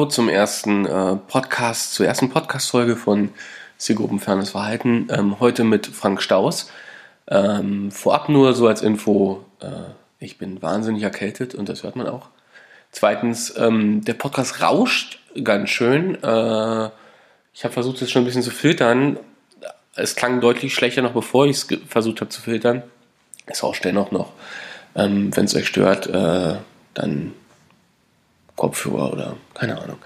Hallo zum ersten äh, Podcast, zur ersten Podcast-Folge von Zielgruppenfernes Verhalten. Ähm, heute mit Frank Staus. Ähm, vorab nur so als Info, äh, ich bin wahnsinnig erkältet und das hört man auch. Zweitens, ähm, der Podcast rauscht ganz schön. Äh, ich habe versucht, es schon ein bisschen zu filtern. Es klang deutlich schlechter noch, bevor ich es versucht habe zu filtern. Es rauscht dennoch noch. Ähm, Wenn es euch stört, äh, dann Kopfhörer oder keine Ahnung.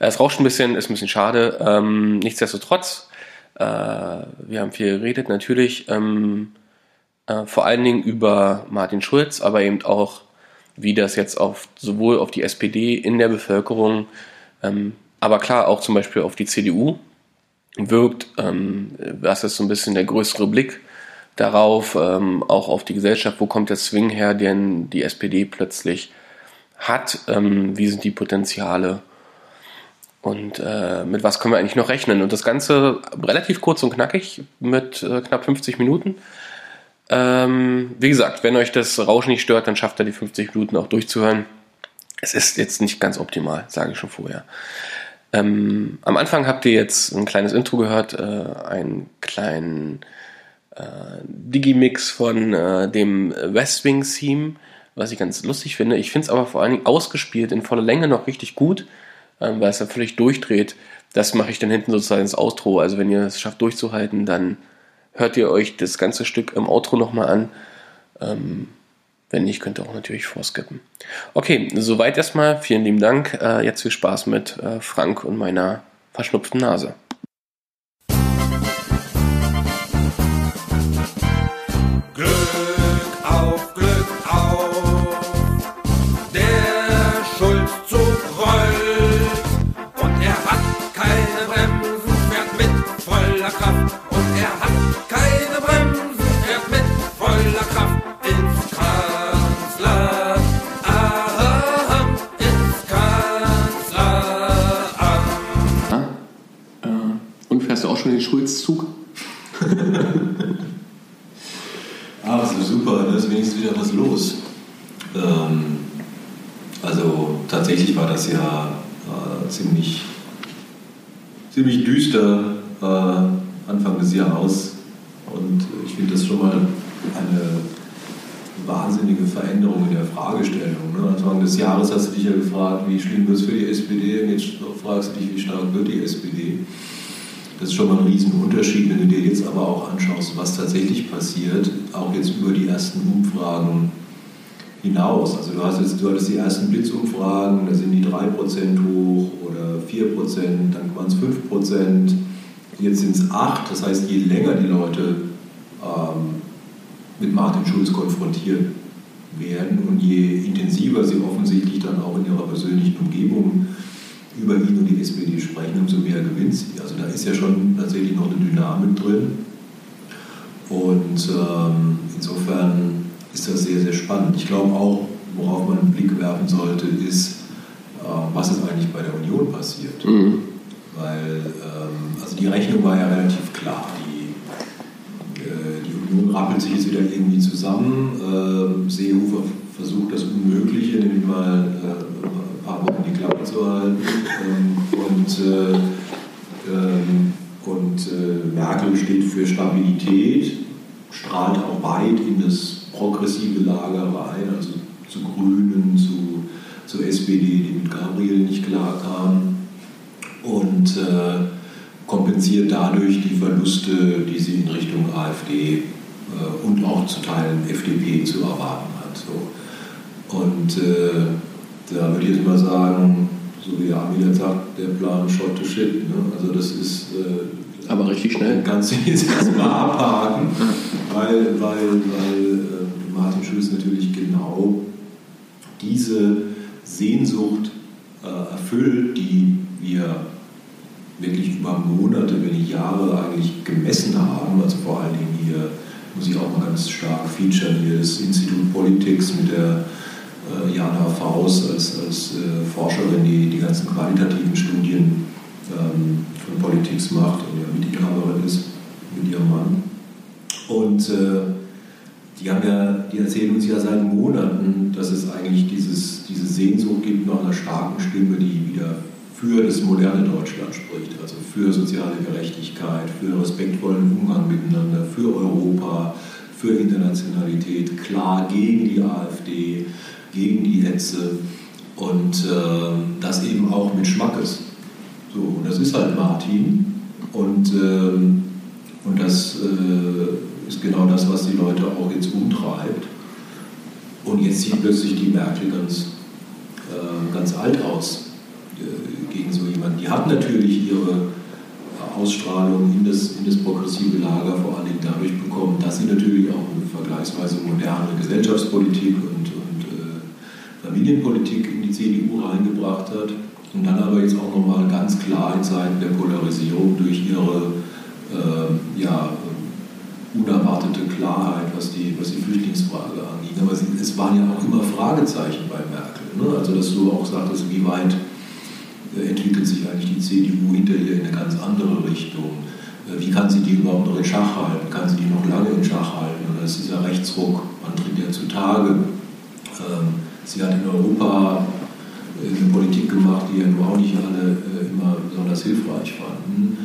Es rauscht ein bisschen, ist ein bisschen schade. Ähm, nichtsdestotrotz, äh, wir haben viel geredet, natürlich ähm, äh, vor allen Dingen über Martin Schulz, aber eben auch, wie das jetzt auf, sowohl auf die SPD in der Bevölkerung, ähm, aber klar auch zum Beispiel auf die CDU wirkt. Ähm, was ist so ein bisschen der größere Blick darauf, ähm, auch auf die Gesellschaft, wo kommt der Swing her, den die SPD plötzlich hat, ähm, wie sind die Potenziale und äh, mit was können wir eigentlich noch rechnen. Und das Ganze relativ kurz und knackig mit äh, knapp 50 Minuten. Ähm, wie gesagt, wenn euch das Rauschen nicht stört, dann schafft ihr die 50 Minuten auch durchzuhören. Es ist jetzt nicht ganz optimal, sage ich schon vorher. Ähm, am Anfang habt ihr jetzt ein kleines Intro gehört, äh, einen kleinen äh, Digimix von äh, dem West Wing Theme was ich ganz lustig finde. Ich finde es aber vor allen Dingen ausgespielt in voller Länge noch richtig gut, ähm, weil es dann völlig durchdreht. Das mache ich dann hinten sozusagen ins Outro. Also wenn ihr es schafft durchzuhalten, dann hört ihr euch das ganze Stück im Outro nochmal an. Ähm, wenn nicht, könnt ihr auch natürlich vorskippen. Okay, soweit erstmal. Vielen lieben Dank. Äh, jetzt viel Spaß mit äh, Frank und meiner verschnupften Nase. Schulzzug. ah, das ist super, da ist wenigstens wieder was los. Ähm, also tatsächlich war das ja äh, ziemlich, ziemlich düster äh, Anfang des Jahres und ich finde das schon mal eine wahnsinnige Veränderung in der Fragestellung. Ne? Anfang des Jahres hast du dich ja gefragt, wie schlimm wird es für die SPD und jetzt fragst du dich, wie stark wird die SPD. Das ist schon mal ein Riesenunterschied, wenn du dir jetzt aber auch anschaust, was tatsächlich passiert, auch jetzt über die ersten Umfragen hinaus. Also du, hast jetzt, du hattest die ersten Blitzumfragen, da sind die 3% hoch oder 4%, dann waren es 5%, jetzt sind es 8%. Das heißt, je länger die Leute ähm, mit Martin Schulz konfrontiert werden und je intensiver sie offensichtlich dann auch in ihrer persönlichen Umgebung über ihn und die SPD sprechen, umso mehr gewinnt sie. Also da ist ja schon tatsächlich noch eine Dynamik drin. Und ähm, insofern ist das sehr, sehr spannend. Ich glaube auch, worauf man einen Blick werfen sollte, ist, äh, was ist eigentlich bei der Union passiert. Mhm. Weil ähm, also die Rechnung war ja relativ klar. Die, äh, die Union rappelt sich jetzt wieder irgendwie zusammen. Äh, Seehofer versucht das Unmögliche, nämlich mal äh, paar Wochen die Klappe zu halten. Ähm, und äh, ähm, und äh, Merkel steht für Stabilität, strahlt auch weit in das progressive Lager rein, also zu Grünen, zu, zur SPD, die mit Gabriel nicht klarkam. Und äh, kompensiert dadurch die Verluste, die sie in Richtung AfD äh, und auch zu Teilen FDP zu erwarten hat. So. Und äh, da würde ich jetzt mal sagen, so wie Armin sagt, der Plan shot to shit. Ne? Also das ist. Äh, Aber richtig schnell. Kannst du jetzt erstmal abhaken, weil, weil, weil äh, Martin Schulz natürlich genau diese Sehnsucht äh, erfüllt, die wir wirklich über Monate, wenn nicht Jahre eigentlich gemessen haben. Also vor allen Dingen hier muss ich auch mal ganz stark featuren, hier das Institut Politics mit der Jana Faust als, als äh, Forscherin, die die ganzen qualitativen Studien ähm, von Politik macht und ja Mitinhaberin ist mit ihrem Mann. Und äh, die, haben ja, die erzählen uns ja seit Monaten, dass es eigentlich dieses, diese Sehnsucht gibt nach einer starken Stimme, die wieder für das moderne Deutschland spricht, also für soziale Gerechtigkeit, für respektvollen Umgang miteinander, für Europa, für Internationalität, klar gegen die AfD, gegen die Hetze und äh, das eben auch mit Schmackes. So, und das ist halt Martin und, äh, und das äh, ist genau das, was die Leute auch jetzt umtreibt. Und jetzt sieht plötzlich die Merkel ganz, äh, ganz alt aus äh, gegen so jemanden. Die hat natürlich ihre Ausstrahlung in das, in das progressive Lager vor allen Dingen dadurch bekommen, dass sie natürlich auch eine vergleichsweise moderne Gesellschaftspolitik und, Familienpolitik in die CDU reingebracht hat und dann aber jetzt auch nochmal ganz klar in Zeiten der Polarisierung durch ihre äh, ja, unerwartete Klarheit, was die, was die Flüchtlingsfrage angeht. Aber es waren ja auch immer Fragezeichen bei Merkel. Ne? Also dass du auch sagtest, wie weit äh, entwickelt sich eigentlich die CDU hinter ihr in eine ganz andere Richtung. Äh, wie kann sie die überhaupt noch in Schach halten? Kann sie die noch lange in Schach halten? Oder ist dieser Rechtsruck, man tritt ja zutage? Ähm, sie hat in Europa äh, eine Politik gemacht, die ja nun auch nicht alle immer besonders hilfreich fanden.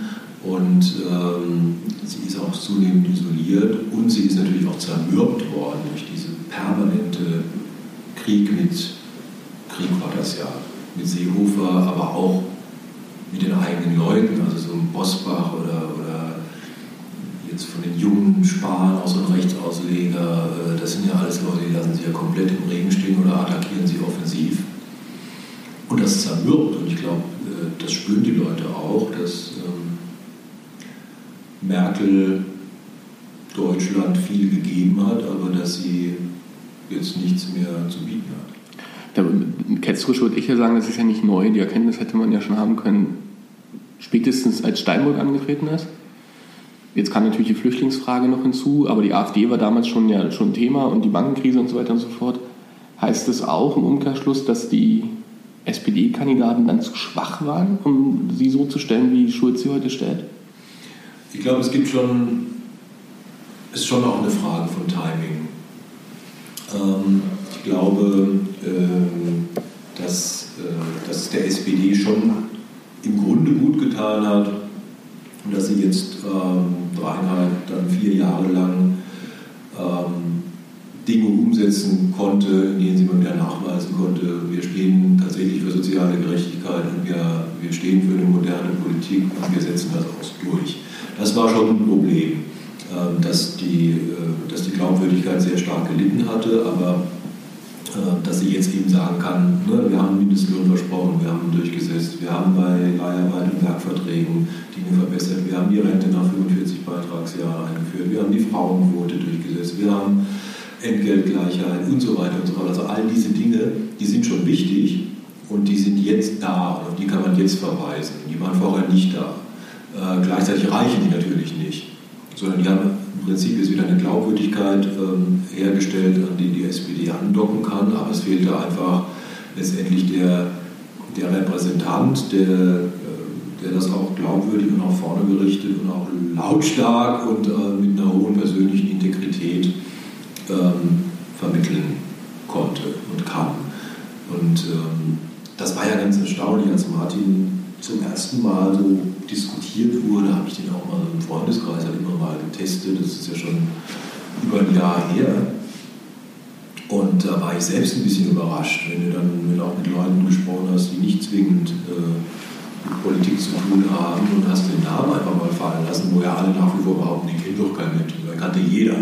Und ähm, sie ist auch zunehmend isoliert und sie ist natürlich auch zermürbt worden durch diese permanente Krieg mit, Krieg war das ja, mit Seehofer, aber auch mit den eigenen Leuten, also so ein Bosbach jetzt von den jungen Spahn, so ein Rechtsausleger, äh, das sind ja alles Leute, die lassen sich ja komplett im Regen stehen oder attackieren sie offensiv. Und das zermürbt und ich glaube, äh, das spüren die Leute auch, dass ähm, Merkel Deutschland viel gegeben hat, aber dass sie jetzt nichts mehr zu bieten hat. Da, ketzerisch würde ich ja sagen, das ist ja nicht neu. Die Erkenntnis hätte man ja schon haben können, spätestens als Steinbrück angetreten ist. Jetzt kam natürlich die Flüchtlingsfrage noch hinzu, aber die AfD war damals schon ja schon Thema und die Bankenkrise und so weiter und so fort. Heißt das auch im Umkehrschluss, dass die SPD-Kandidaten dann zu schwach waren, um sie so zu stellen, wie Schulz sie heute stellt? Ich glaube, es gibt schon, ist schon auch eine Frage von Timing. Ähm, ich glaube, äh, dass, äh, dass der SPD schon im Grunde gut getan hat dass sie jetzt ähm, dreieinhalb, dann vier Jahre lang ähm, Dinge umsetzen konnte, in denen sie mal wieder nachweisen konnte, wir stehen tatsächlich für soziale Gerechtigkeit und wir, wir stehen für eine moderne Politik und wir setzen das auch durch. Das war schon ein Problem, ähm, dass die, äh, dass die Glaubwürdigkeit sehr stark gelitten hatte, aber dass sie jetzt eben sagen kann, ne, wir haben Mindestlohn versprochen, wir haben durchgesetzt, wir haben bei Leiharbeit und Werkverträgen Dinge verbessert, wir haben die Rente nach 45 Beitragsjahren eingeführt, wir haben die Frauenquote durchgesetzt, wir haben Entgeltgleichheit und so weiter und so fort. Also all diese Dinge, die sind schon wichtig und die sind jetzt da und die kann man jetzt verweisen. Die waren vorher nicht da. Äh, gleichzeitig reichen die natürlich nicht, sondern die haben im Prinzip ist wieder eine Glaubwürdigkeit ähm, hergestellt, an die die SPD andocken kann, aber es fehlte einfach letztendlich der, der Repräsentant, der, äh, der das auch glaubwürdig und nach vorne gerichtet und auch lautstark und äh, mit einer hohen persönlichen Integrität ähm, vermitteln konnte und kann. Und ähm, das war ja ganz erstaunlich, als Martin zum ersten Mal so diskutiert wurde, habe ich den auch mal im Freundeskreis halt immer mal getestet. Das ist ja schon über ein Jahr her. Und da war ich selbst ein bisschen überrascht, wenn du dann wenn auch mit Leuten gesprochen hast, die nicht zwingend äh, mit Politik zu tun haben und hast den Namen einfach mal fallen lassen, wo ja alle nach wie vor behaupten, den kennt doch kein Mensch. Den kannte jeder.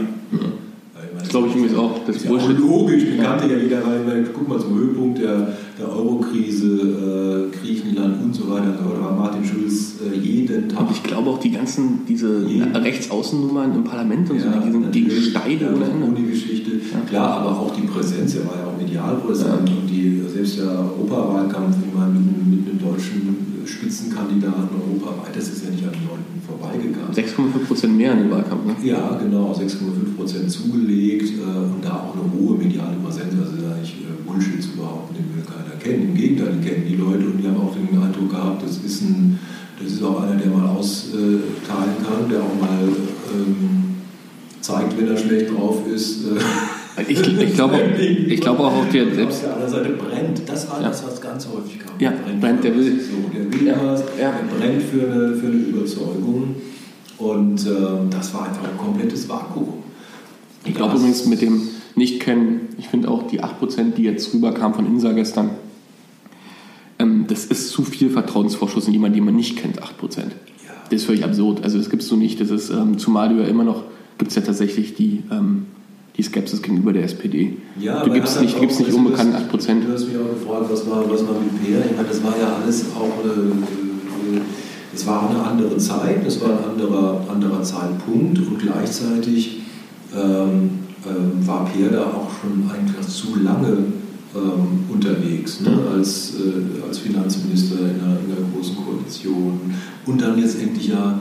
Ja. Das glaube ich übrigens auch. Das ist ja logisch, den kannte ja jeder, weil, weil guck mal zum Höhepunkt der, der Euro-Krise, äh, Griechenland und so weiter, da war Martin Schulz äh, jeden Tag. Und ich glaube auch die ganzen, diese Rechtsaußennummern im Parlament und ja, so, die sind gegen Steine ohne Ende. Ohne Geschichte. Ja. Klar, aber auch die Präsenz, er war ja auch medial präsent ja. und die, selbst der Europawahlkampf, wie man mit, mit einem deutschen Spitzenkandidaten europaweit, das ist ja nicht an den Leuten vorbeigegangen. 6,5 Prozent mehr in den Wahlkampf, ne? Ja, genau, 6,5 Prozent zugelegt äh, und da auch eine hohe mediale Präsenz. Also ist eigentlich äh, Bullshit zu behaupten, den will keiner kennen. Im Gegenteil, den kennen die Leute und die haben auch den Eindruck gehabt, das ist, ein, das ist auch einer, der mal austeilen kann, der auch mal ähm, zeigt, wenn er schlecht drauf ist. Äh, Ich, ich glaube ich glaub auch, auch der selbst. Auf der anderen Seite brennt. Das war ja. das, was ganz häufig kam. Ja, brennt, brennt der will. So, der will ja. was, ja. der brennt für eine, für eine Überzeugung. Und äh, das war einfach ein komplettes Vakuum. Ich glaube übrigens mit dem Nicht-Kennen, ich finde auch die 8%, die jetzt rüberkamen von Insa gestern, ähm, das ist zu viel Vertrauensvorschuss in jemanden, den man nicht kennt, 8%. Ja. Das ist völlig absurd. Also das gibt es so nicht. Das ist, ähm, zumal du ja immer noch, gibt es ja tatsächlich die, ähm, die Skepsis gegenüber der SPD. Ja, du gibst nicht, gibst nicht unbekannt 8%. Du hast mich auch gefragt, was war, was war mit Peer? Ich meine, das war ja alles auch... Äh, es war eine andere Zeit, es war ein anderer, anderer Zeitpunkt und gleichzeitig ähm, ähm, war Peer da auch schon eigentlich zu lange ähm, unterwegs, ne? als, äh, als Finanzminister in einer, in einer, großen Koalition. Und dann jetzt endlich ja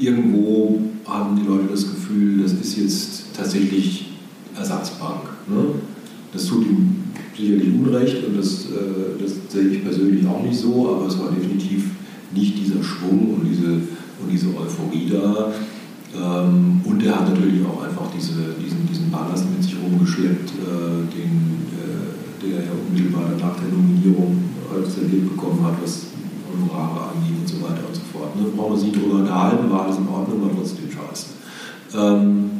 irgendwo haben die Leute das Gefühl, das ist jetzt tatsächlich Ersatzbank. Ne? Das tut ihm sicherlich Unrecht und das, äh, das sehe ich persönlich auch nicht so, aber es war definitiv nicht dieser Schwung und diese, und diese Euphorie da. Ähm, und er hat natürlich auch einfach diese, diesen, diesen Ballast mit sich rumgeschleppt, äh, den, äh, der ja unmittelbar nach der Nominierung als erlebt bekommen hat, was Honorare angeht und so weiter und so fort. Ne? Brauchen wir nicht drüber unterhalten, war alles in Ordnung, war trotzdem scheiße. Ähm,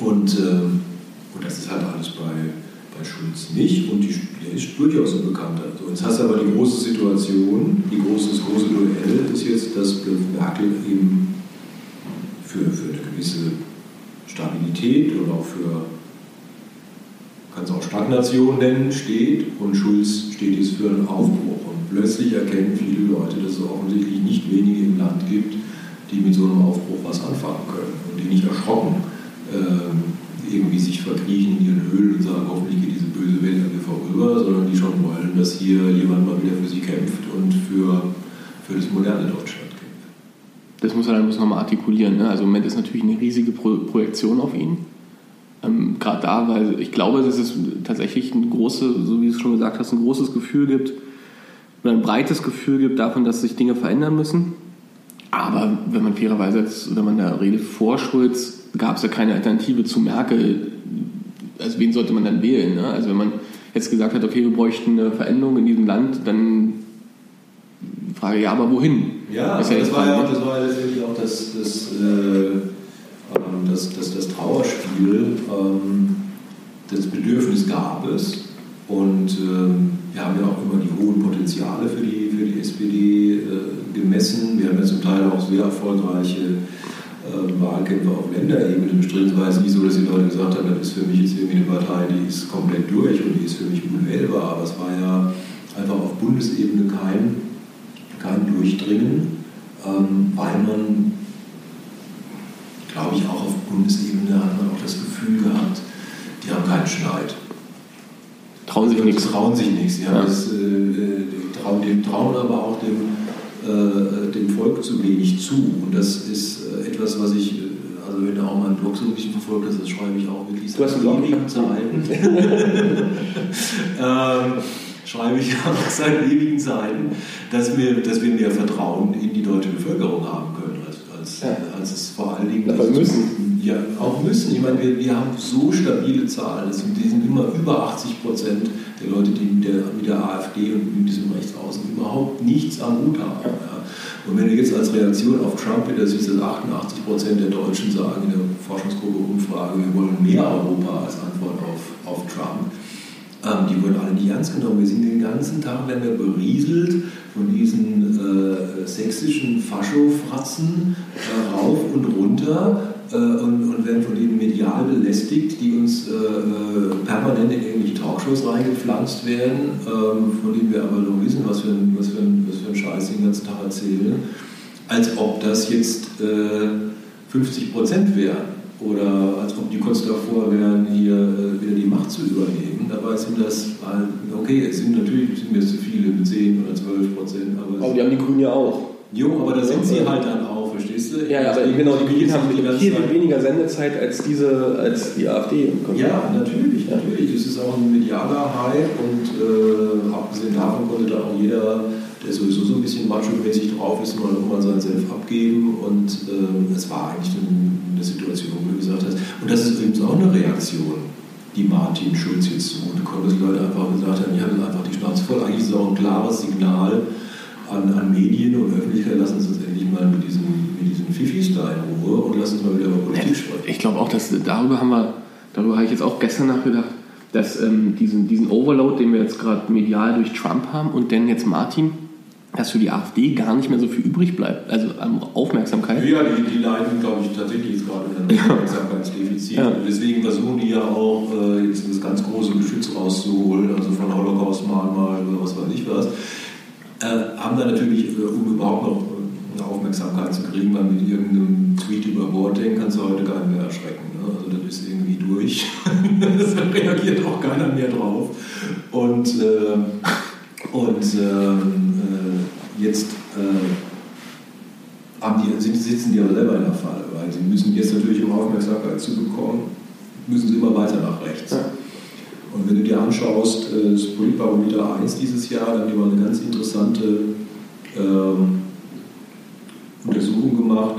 und, ähm, und das ist halt alles bei, bei Schulz nicht und die, der ist durchaus ein Bekannter. So, jetzt hast du aber die große Situation, die große, das große Duell ist jetzt, dass Merkel eben für, für eine gewisse Stabilität oder auch für, kann es auch Stagnation nennen, steht und Schulz steht jetzt für einen Aufbruch. Und plötzlich erkennen viele Leute, dass es offensichtlich nicht wenige im Land gibt, die mit so einem Aufbruch was anfangen können und die nicht erschrocken äh, irgendwie sich verkriechen in ihren Höhlen und sagen, hoffentlich geht diese böse Welt an mir vorüber, sondern die schon wollen, dass hier jemand mal wieder für sie kämpft und für, für das moderne Deutschland das muss er dann nochmal artikulieren. Ne? Also im Moment ist natürlich eine riesige Pro Projektion auf ihn. Ähm, Gerade da, weil ich glaube, dass es tatsächlich ein großes, so wie du es schon gesagt hast, ein großes Gefühl gibt oder ein breites Gefühl gibt davon, dass sich Dinge verändern müssen. Aber wenn man fairerweise jetzt, wenn man da redet vor Schulz, gab es ja keine Alternative zu Merkel. Also wen sollte man dann wählen? Ne? Also wenn man jetzt gesagt hat, okay, wir bräuchten eine Veränderung in diesem Land, dann Frage, ja, aber wohin? Ja, das, ja das, war, ja, das war letztendlich auch das, das, äh, ähm, das, das, das Trauerspiel. Ähm, das Bedürfnis gab es. Und ähm, wir haben ja auch immer die hohen Potenziale für die, für die SPD äh, gemessen. Wir haben ja zum Teil auch sehr erfolgreiche Wahlkämpfe auf Länderebene bestritten. Es war jetzt nicht so, dass die Leute gesagt haben, das ist für mich jetzt irgendwie eine Partei, die ist komplett durch und die ist für mich unwählbar. Aber es war ja einfach auf Bundesebene kein, kein Durchdringen ähm, weil man, glaube ich, auch auf Bundesebene hat man auch das Gefühl gehabt, die haben keinen Schneid. Trauen sich nichts. Trauen sich nichts. Ja. Das, äh, äh, trauen, dem trauen aber auch dem, äh, dem Volk zu wenig zu. Und das ist äh, etwas, was ich, äh, also wenn du auch meinen Blog so ein bisschen verfolgt hast, das schreibe ich auch wirklich seit ewigen Zeiten. ähm, schreibe ich auch seit ewigen Zeiten, dass wir, dass wir mehr Vertrauen in die deutsche Bevölkerung haben können, als, es vor allen Dingen. Aber müssen. Ja, auch müssen. Ich meine, wir, wir haben so stabile Zahlen. Das sind, die sind immer über 80 Prozent der Leute, die mit der, mit der AfD und mit diesem Rechtsaußen überhaupt nichts am Hut haben. Ja. Und wenn du jetzt als Reaktion auf Trump wieder siehst, dass 88 Prozent der Deutschen sagen in der Forschungsgruppe Umfrage, wir wollen mehr Europa als Antwort auf, auf Trump, ähm, die wurden alle nicht ernst genommen. Wir sind den ganzen Tag werden wir berieselt von diesen äh, sächsischen Faschofratzen äh, rauf und runter äh, und, und, werden von denen medial belästigt, die uns äh, äh, permanent in irgendwelche Talkshows reingepflanzt werden, ähm, von denen wir aber nur wissen, was für, ein, was, für ein, was für ein Scheiß den ganzen Tag erzählen, als ob das jetzt 50 äh, Prozent wären oder als ob die kurz davor wären, hier äh, wieder die Macht zu übernehmen. Dabei sind das, okay, es sind natürlich sind mir zu viele mit 10 oder 12 Prozent. Aber, aber die haben die Grünen ja auch. Jo, aber da sind sie halt dann auch, verstehst du? Ja, aber genau, die Grünen haben viel weniger Sendezeit als, diese, als die AfD. Ja, natürlich, natürlich. Das ist auch ein medialer Hype und äh, abgesehen davon konnte da auch jeder der sowieso so ein bisschen macho-mäßig drauf ist, mal nochmal seinen Senf abgeben. Und äh, es war eigentlich eine, eine, Situation, wo du gesagt hast, und das ist übrigens auch eine Reaktion die Martin Schulz jetzt zugutekommen, dass Leute einfach gesagt haben, die haben einfach die Schnauze voll. Eigentlich ist es auch ein klares Signal an, an Medien und Öffentlichkeit, lassen Sie uns endlich mal mit diesen, mit diesen Fifis da in Ruhe und lassen uns mal wieder über Politik sprechen. Ich glaube auch, dass darüber haben wir, darüber habe ich jetzt auch gestern nachgedacht, dass ähm, diesen, diesen Overload, den wir jetzt gerade medial durch Trump haben und dann jetzt Martin, dass für die AfD gar nicht mehr so viel übrig bleibt, also an Aufmerksamkeit. Ja, die, die leiden, glaube ich, tatsächlich jetzt gerade an einem Aufmerksamkeitsdefizit. Ja. Deswegen versuchen die ja auch, äh, jetzt das ganz große Geschütz rauszuholen, also von Holocaust-Mahnmal oder was weiß ich was. Äh, haben da natürlich, äh, um überhaupt noch eine Aufmerksamkeit zu kriegen, weil mit irgendeinem Tweet über Boateng kannst du heute keinen mehr erschrecken. Ne? Also das ist irgendwie durch. da reagiert auch keiner mehr drauf. Und, äh, und ähm, äh, jetzt äh, die, sitzen die aber selber in der Falle, weil sie müssen jetzt natürlich, um Aufmerksamkeit zu bekommen, müssen sie immer weiter nach rechts. Ja. Und wenn du dir anschaust, äh, das Politbarometer 1 dieses Jahr, dann haben die mal eine ganz interessante ähm, Untersuchung gemacht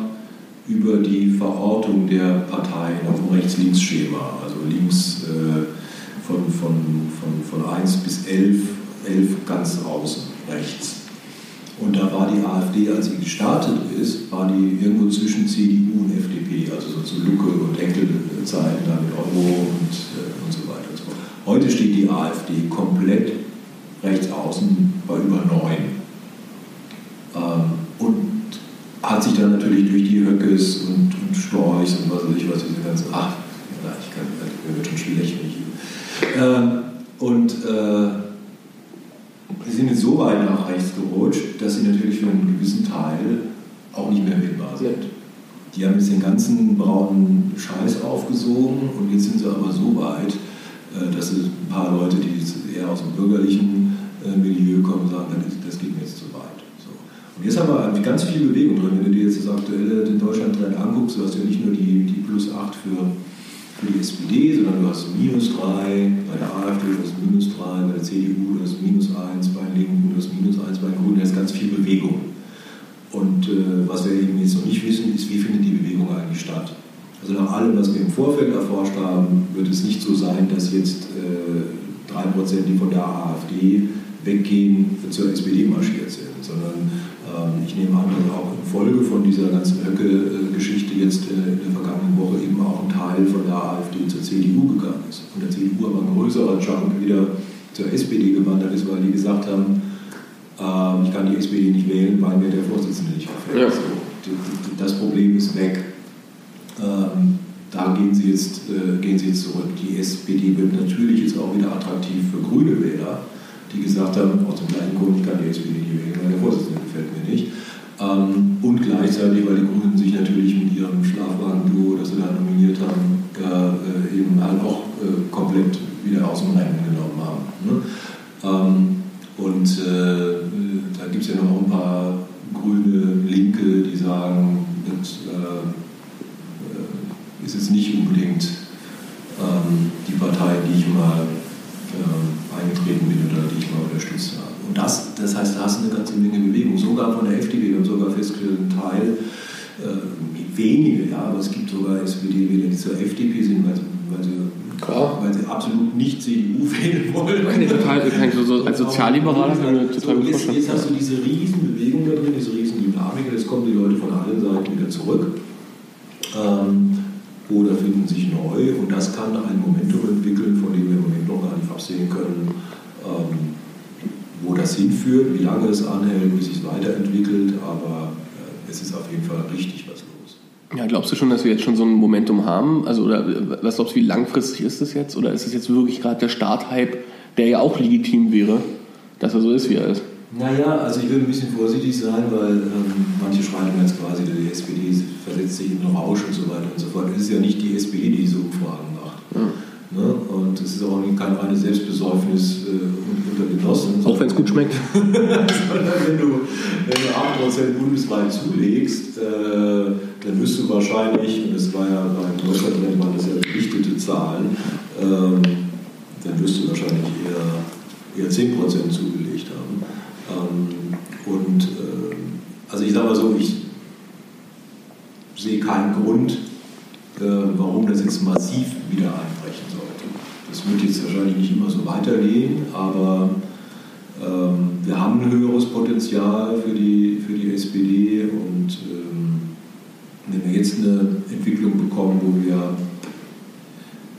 über die Verortung der Parteien auf dem Rechts-Links-Schema. Also links äh, von, von, von, von 1 bis 11, 11 ganz außen, rechts. Und da war die AfD, als sie gestartet ist, war die irgendwo zwischen CDU und FDP, also so zu Lucke und Enkel-Zeiten, da mit Euro und, äh, und so weiter und so. Heute steht die AfD komplett rechts außen bei über 9. Ähm, und hat sich dann natürlich durch die Höckes und, und Storchs und was weiß ich was, diese ganzen, ach, ja, ich kann, mir wird schon schwierig, wenn ich ähm, Und äh, sie sind jetzt so weit nach rechts gerutscht, dass sie natürlich für einen gewissen Teil auch nicht mehr wählbar sind. Die haben jetzt den ganzen braunen Scheiß aufgesogen und jetzt sind sie aber so weit, äh, dass ein paar Leute, die eher aus dem bürgerlichen äh, Milieu kommen, sagen, das geht mir jetzt zu weit. So. Und jetzt haben wir ganz viel Bewegung drin. Wenn du dir jetzt das aktuelle den Deutschland-Trend anguckst, du hast ja nicht nur die, die plus 8 für, für die SPD, sondern du hast minus 3 bei der AfD, du hast minus 3 bei der CDU, du hast minus 1 bei den Linken, du hast minus 1 bei den Grünen, da ist ganz viel Bewegung. Und äh, was wir eben jetzt noch nicht wissen, ist, wie findet die Bewegung eigentlich statt? Also nach allem, was wir im Vorfeld erforscht haben, wird es nicht so sein, dass jetzt äh, 3%, die von der AfD weggehen, zur SPD marschiert sind, sondern ähm, ich nehme an, dass auch in Folge von dieser ganzen Höcke-Geschichte jetzt äh, in der vergangenen Woche eben auch ein Teil von der AfD zur CDU gegangen ist. Von der CDU aber ein größerer Chunk wieder zur SPD gewandert ist, weil die gesagt haben, äh, ich kann die SPD nicht wählen, weil mir der Vorsitzende nicht gefällt. Ja. Das Problem ist weg. Ähm, da gehen sie, jetzt, äh, gehen sie jetzt zurück. Die SPD wird natürlich jetzt auch wieder attraktiv für grüne Wähler, die gesagt haben, aus dem gleichen Grund, ich kann die SPD nicht wählen, weil der Vorsitzende gefällt mir nicht. Ähm, und gleichzeitig, weil die Grünen sich natürlich mit ihrem Schlafwagen-Duo, das sie da nominiert haben, äh, eben halt auch äh, komplett wieder aus dem Rennen genommen haben. Ne? Ähm, und äh, da gibt es ja noch ein paar grüne Linke, die sagen, mit, äh, ist es nicht unbedingt ähm, die Partei, die ich mal bin oder die ich mal unterstützt habe. Und das, das heißt, da hast du eine ganze Menge Bewegung, sogar von der FDP. Wir haben sogar festgestellt, ein Teil, äh, wenige, ja, aber es gibt sogar SPD-Wähler, die zur FDP sind, weil sie, weil sie weil sie absolut nicht CDU wählen wollen. Ich total, so, als Sozialliberaler kann ich total so, jetzt, jetzt hast du diese riesen Bewegung da drin, diese riesen Dynamik, jetzt kommen die Leute von allen Seiten wieder zurück. Ähm, oder finden sich neu und das kann ein Momentum entwickeln, von dem wir im Moment noch gar nicht absehen können, ähm, wo das hinführt, wie lange es anhält, wie sich es weiterentwickelt, aber äh, es ist auf jeden Fall richtig was los. Ja, glaubst du schon, dass wir jetzt schon so ein Momentum haben? Also, oder was glaubst du, wie langfristig ist das jetzt? Oder ist es jetzt wirklich gerade der Starthype, der ja auch legitim wäre, dass er so ist, wie er ist? Naja, also ich würde ein bisschen vorsichtig sein, weil ähm, manche schreiben jetzt quasi, die SPD versetzt sich in den Rausch und so weiter und so fort. Es ist ja nicht die SPD, die diese Umfragen macht. Ja. Ne? Und es ist auch kein reines Selbstbesäufnis äh, unter Genossen. Auch wenn es gut schmeckt. wenn, du, wenn du 8% bundesweit zulegst, äh, dann wirst du wahrscheinlich, und das war ja bei Deutschland, waren das ja gewichtete Zahlen, ähm, dann wirst du wahrscheinlich eher, eher 10% zugelegt haben. Ähm, und äh, also ich sage mal so, ich sehe keinen Grund, äh, warum das jetzt massiv wieder sollte. Das wird jetzt wahrscheinlich nicht immer so weitergehen, aber ähm, wir haben ein höheres Potenzial für die, für die SPD und ähm, wenn wir jetzt eine Entwicklung bekommen, wo wir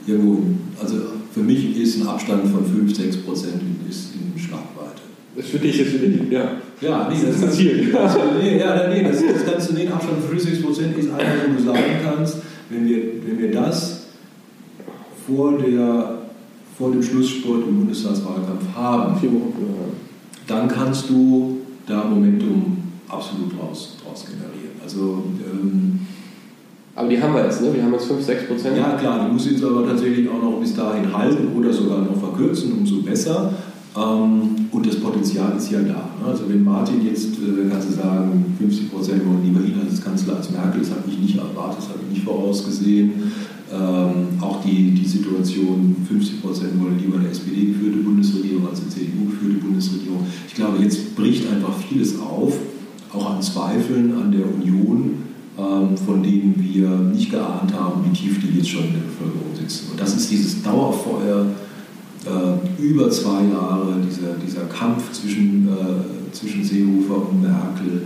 irgendwo, also für mich ist ein Abstand von 5, 6 Prozent ist in Schlagweite. Das für dich ist für dich, ja. Ja, nee, das, das ist Ziel. nee, ja, nee, das, das kannst du, den Abstand von 5, 6 Prozent ist einer, wo du sagen kannst, wenn wir, wenn wir das vor, der, vor dem Schlussspurt im Bundestagswahlkampf haben, dann kannst du da Momentum absolut raus, raus generieren. Also, ähm, aber die haben wir jetzt, ne? Wir haben jetzt 5, 6 Prozent. Ja, klar, die muss jetzt aber tatsächlich auch noch bis dahin halten oder sogar noch verkürzen, umso besser. Ähm, und das Potenzial ist ja da. Ne? Also wenn Martin jetzt, äh, kannst du sagen, 50 Prozent wollen lieber ihn als Kanzler als Merkel, das habe ich nicht erwartet, das habe ich nicht vorausgesehen. Ähm, auch die, die Situation, 50 Prozent wollen lieber eine SPD geführte Bundesregierung als eine CDU geführte Bundesregierung. Ich glaube, jetzt bricht einfach vieles auf, auch an Zweifeln an der Union, ähm, von denen wir nicht geahnt haben, wie tief die jetzt schon in der Bevölkerung sitzen. Und das ist dieses Dauerfeuer äh, über zwei Jahre, dieser, dieser Kampf zwischen, äh, zwischen Seehofer und Merkel.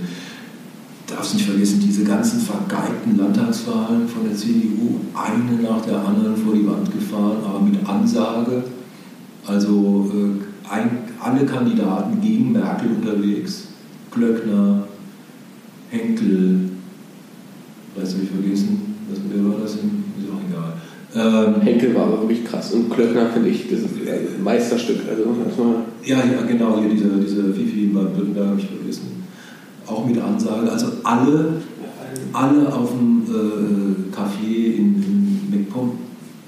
Darfst nicht vergessen, diese ganzen vergeigten Landtagswahlen von der CDU, eine nach der anderen vor die Wand gefahren, aber mit Ansage. Also äh, ein, alle Kandidaten gegen Merkel unterwegs. Glöckner, Henkel, weißt du, ich vergessen, wer war das? Ist auch egal. Ähm, Henkel war aber wirklich krass und Klöckner finde ich das ist ein Meisterstück. Also ja, ja, genau, hier dieser, dieser Fifi in Baden-Württemberg habe ich vergessen. Auch mit Ansage, also alle, alle auf dem äh, Café in, in MacPom,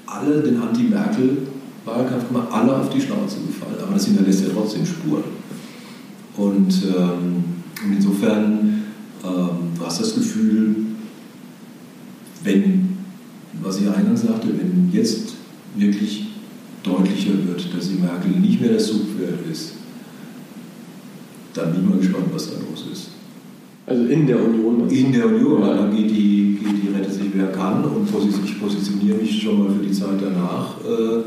alle den Anti-Merkel-Wahlkampf gemacht, alle auf die Schnauze gefallen. Aber das hinterlässt ja trotzdem Spuren. Und, ähm, insofern ähm, du hast das Gefühl, wenn was ich eingangs sagte, wenn jetzt wirklich deutlicher wird, dass die Merkel nicht mehr das Zugpferd ist, dann bin ich mal gespannt, was da los ist. Also in der Union? In der Union, ja. dann geht die, geht die Rette sich wer kann und ich positioniere mich schon mal für die Zeit danach. Äh,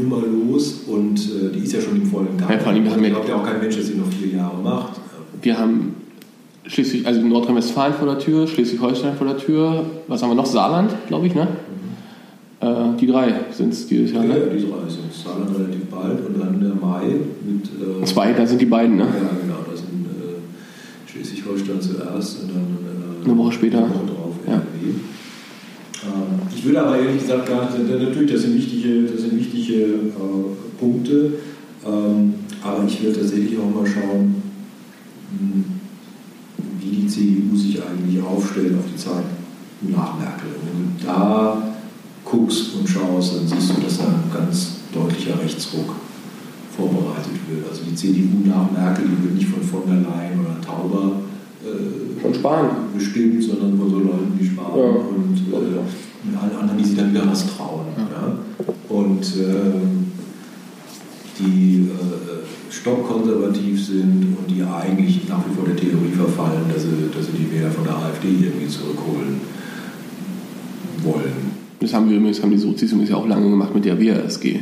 Nummer los und äh, die ist ja schon im vollen Gang. Ja, ich glaube ja auch kein Mensch, dass sie noch vier Jahre macht. Wir haben Schleswig, also Nordrhein-Westfalen vor der Tür, Schleswig-Holstein vor der Tür, was haben wir noch? Saarland, glaube ich, ne? Mhm. Äh, die drei sind es dieses Jahr, ne? Ja, die drei sind Saarland relativ bald und dann der Mai mit. Äh, Zwei, da sind die beiden, ne? Ja, genau, da sind äh, Schleswig-Holstein zuerst und dann. Äh, Eine Woche später. Drauf, ja. Ähm, ich würde aber ehrlich gesagt gar nicht, natürlich, das sind wichtige, das sind wichtige äh, Punkte, ähm, aber ich würde tatsächlich auch mal schauen, mh, hm, wie die CDU sich eigentlich aufstellt auf die Zeit nach Merkel. Wenn du da guckst und schaust, dann siehst du, dass da ein ganz deutlicher Rechtsruck vorbereitet wird. Also die CDU nach Merkel, die wird nicht von von der Leyen oder Tauber äh, von Spahn bestimmt, sondern von so Leuten wie Spahn ja. und äh, allen anderen, die sich dann wieder was trauen. Ja. Und äh, die äh, stockkonservativ sind und die eigentlich nach wie vor der Theorie verfallen, dass sie, dass sie die Wähler von der AfD irgendwie zurückholen wollen. Das haben wir übrigens, haben die Sozis übrigens ja auch lange gemacht mit der WASG.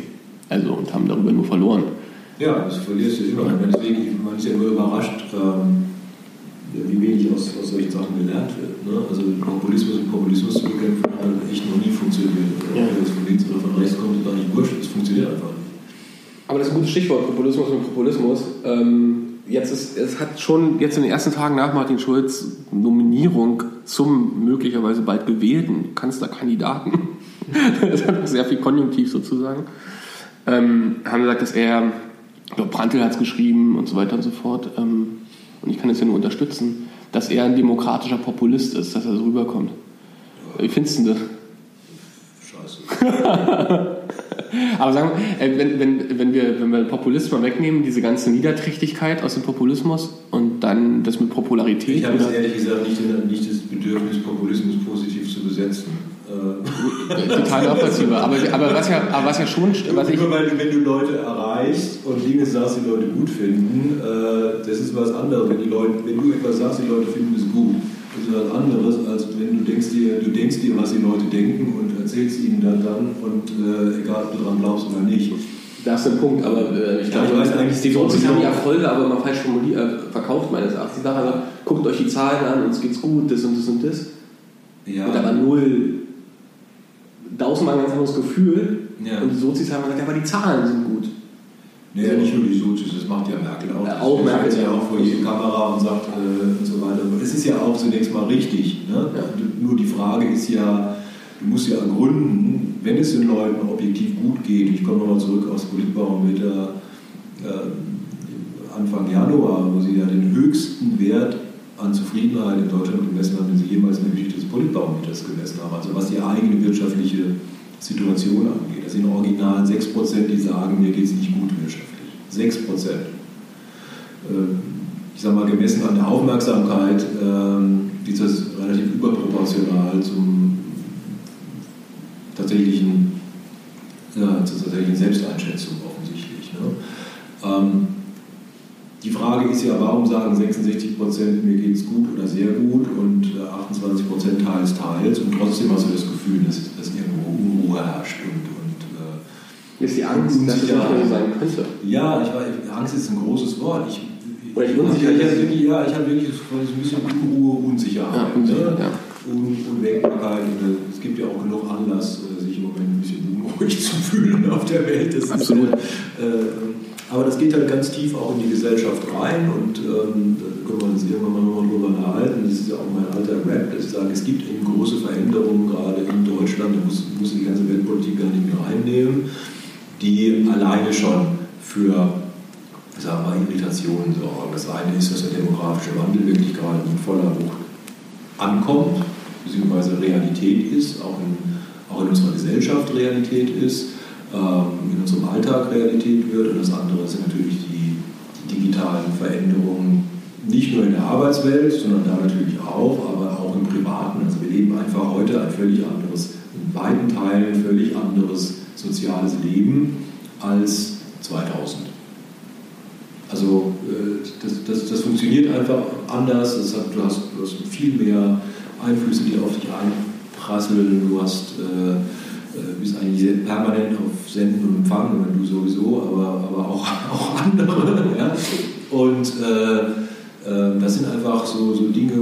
Also und haben darüber nur verloren. Ja, das verlierst du immer. Deswegen, man ist ja nur überrascht, ähm, wie wenig aus, aus solchen Sachen gelernt wird. Ne? Also Populismus und Populismus zu bekämpfen hat echt noch nie funktioniert. Ja. Ob das von links oder von rechts kommt, ist gar nicht wurscht. Es funktioniert einfach nicht. Aber das ist ein gutes Stichwort, Populismus und Populismus. Ähm, jetzt ist, es hat schon jetzt in den ersten Tagen nach Martin Schulz Nominierung zum möglicherweise bald gewählten Kanzlerkandidaten, das hat sehr viel Konjunktiv sozusagen, ähm, haben gesagt, dass er, ich glaube, Brandl hat es geschrieben und so weiter und so fort, ähm, und ich kann es ja nur unterstützen, dass er ein demokratischer Populist ist, dass er so rüberkommt. Wie findest du das? Scheiße. Aber sagen wir, äh, wenn, wenn, wenn, wir, wenn wir Populismus wegnehmen, diese ganze Niederträchtigkeit aus dem Populismus und dann das mit Popularität. Ich habe jetzt ehrlich gesagt nicht, nicht das Bedürfnis, Populismus positiv zu besetzen. Äh, Total nachvollziehbar. Aber, aber, was ja, aber was ja schon. Was ich, weil, wenn du Leute erreichst und Dinge sagst, die Leute gut finden, äh, das ist was anderes. Wenn, die Leute, wenn du etwas sagst, die Leute finden es gut, das ist was anderes, als wenn du denkst dir, du denkst dir, was die Leute denken und erzählst ihnen dann, dann und äh, egal, ob du dran glaubst oder nicht. Das ist ein Punkt, aber äh, ich glaube, ja, ich weiß eigentlich, die Vorzis haben die Erfolge, aber immer falsch formuliert, äh, verkauft meines Erachtens. Die Sache, also, guckt euch die Zahlen an, uns geht's gut, das und das und das. Ja. Und aber null, da außen mal ein ganz anderes Gefühl. Ja. Und die Sozis haben gesagt, ja, aber die Zahlen sind gut. Naja, nicht nur die Sozis, das macht ja Merkel auch. Ja, auch Merkel. ja auch vor jeder Kamera und sagt äh, und so weiter. Es ist ja auch zunächst mal richtig. Ne? Ja. Nur die Frage ist ja, du musst ja ergründen, wenn es den Leuten objektiv gut geht, ich komme nochmal zurück aus Politbarometer äh, Anfang Januar, wo sie ja den höchsten Wert an Zufriedenheit in Deutschland gemessen haben, den sie jemals in der Geschichte des Politbarometers gemessen haben, also was die eigene wirtschaftliche Situation angeht. Das sind original 6%, die sagen, mir geht es nicht gut wirtschaftlich. 6%. Ähm, ich sage mal, gemessen an der Aufmerksamkeit ähm, ist das relativ überproportional zum tatsächlichen, ja, zur tatsächlichen Selbsteinschätzung offensichtlich. Ne? Die Frage ist ja, warum sagen 66 Prozent, mir geht es gut oder sehr gut und 28 Prozent teils, teils und trotzdem hast du das Gefühl, dass, dass irgendwo Unruhe herrscht und, und äh, ist die Angst, dass es nicht mehr sein könnte? Ja, ich weiß, Angst ist ein großes Wort. Ich, oder ich unsicher, ich, ich, ja, ich habe wirklich ein bisschen Unruhe, Unsicherheit. Ja, Unsicherheit, ne? ja. Un Unwägbarkeit. Es gibt ja auch genug Anlass, äh, sich im Moment ein bisschen unruhig zu fühlen auf der Welt. Das Absolut. Ist, äh, aber das geht halt ganz tief auch in die Gesellschaft rein und ähm, da können wir uns irgendwann mal nochmal drüber unterhalten. Das ist ja auch mein alter Rap, dass ich sage, es gibt eben große Veränderungen gerade in Deutschland, da muss, muss die ganze Weltpolitik gar nicht mehr reinnehmen, die alleine schon für sagen wir, Irritationen sorgen. Das eine ist, dass der demografische Wandel wirklich gerade mit voller Wucht ankommt, beziehungsweise Realität ist, auch in, auch in unserer Gesellschaft Realität ist. Ähm, in unserem Alltag Realität wird. Und das andere sind natürlich die, die digitalen Veränderungen, nicht nur in der Arbeitswelt, sondern da natürlich auch, aber auch im Privaten. Also wir leben einfach heute ein völlig anderes, in beiden Teilen völlig anderes soziales Leben als 2000. Also äh, das, das, das funktioniert einfach anders. Hat, du, hast, du hast viel mehr Einflüsse, die auf dich einprasseln. Du hast äh, äh, bist eigentlich permanent auf Senden und Empfangen, wenn du sowieso, aber, aber auch, auch andere. Ja? Und äh, äh, das sind einfach so, so Dinge,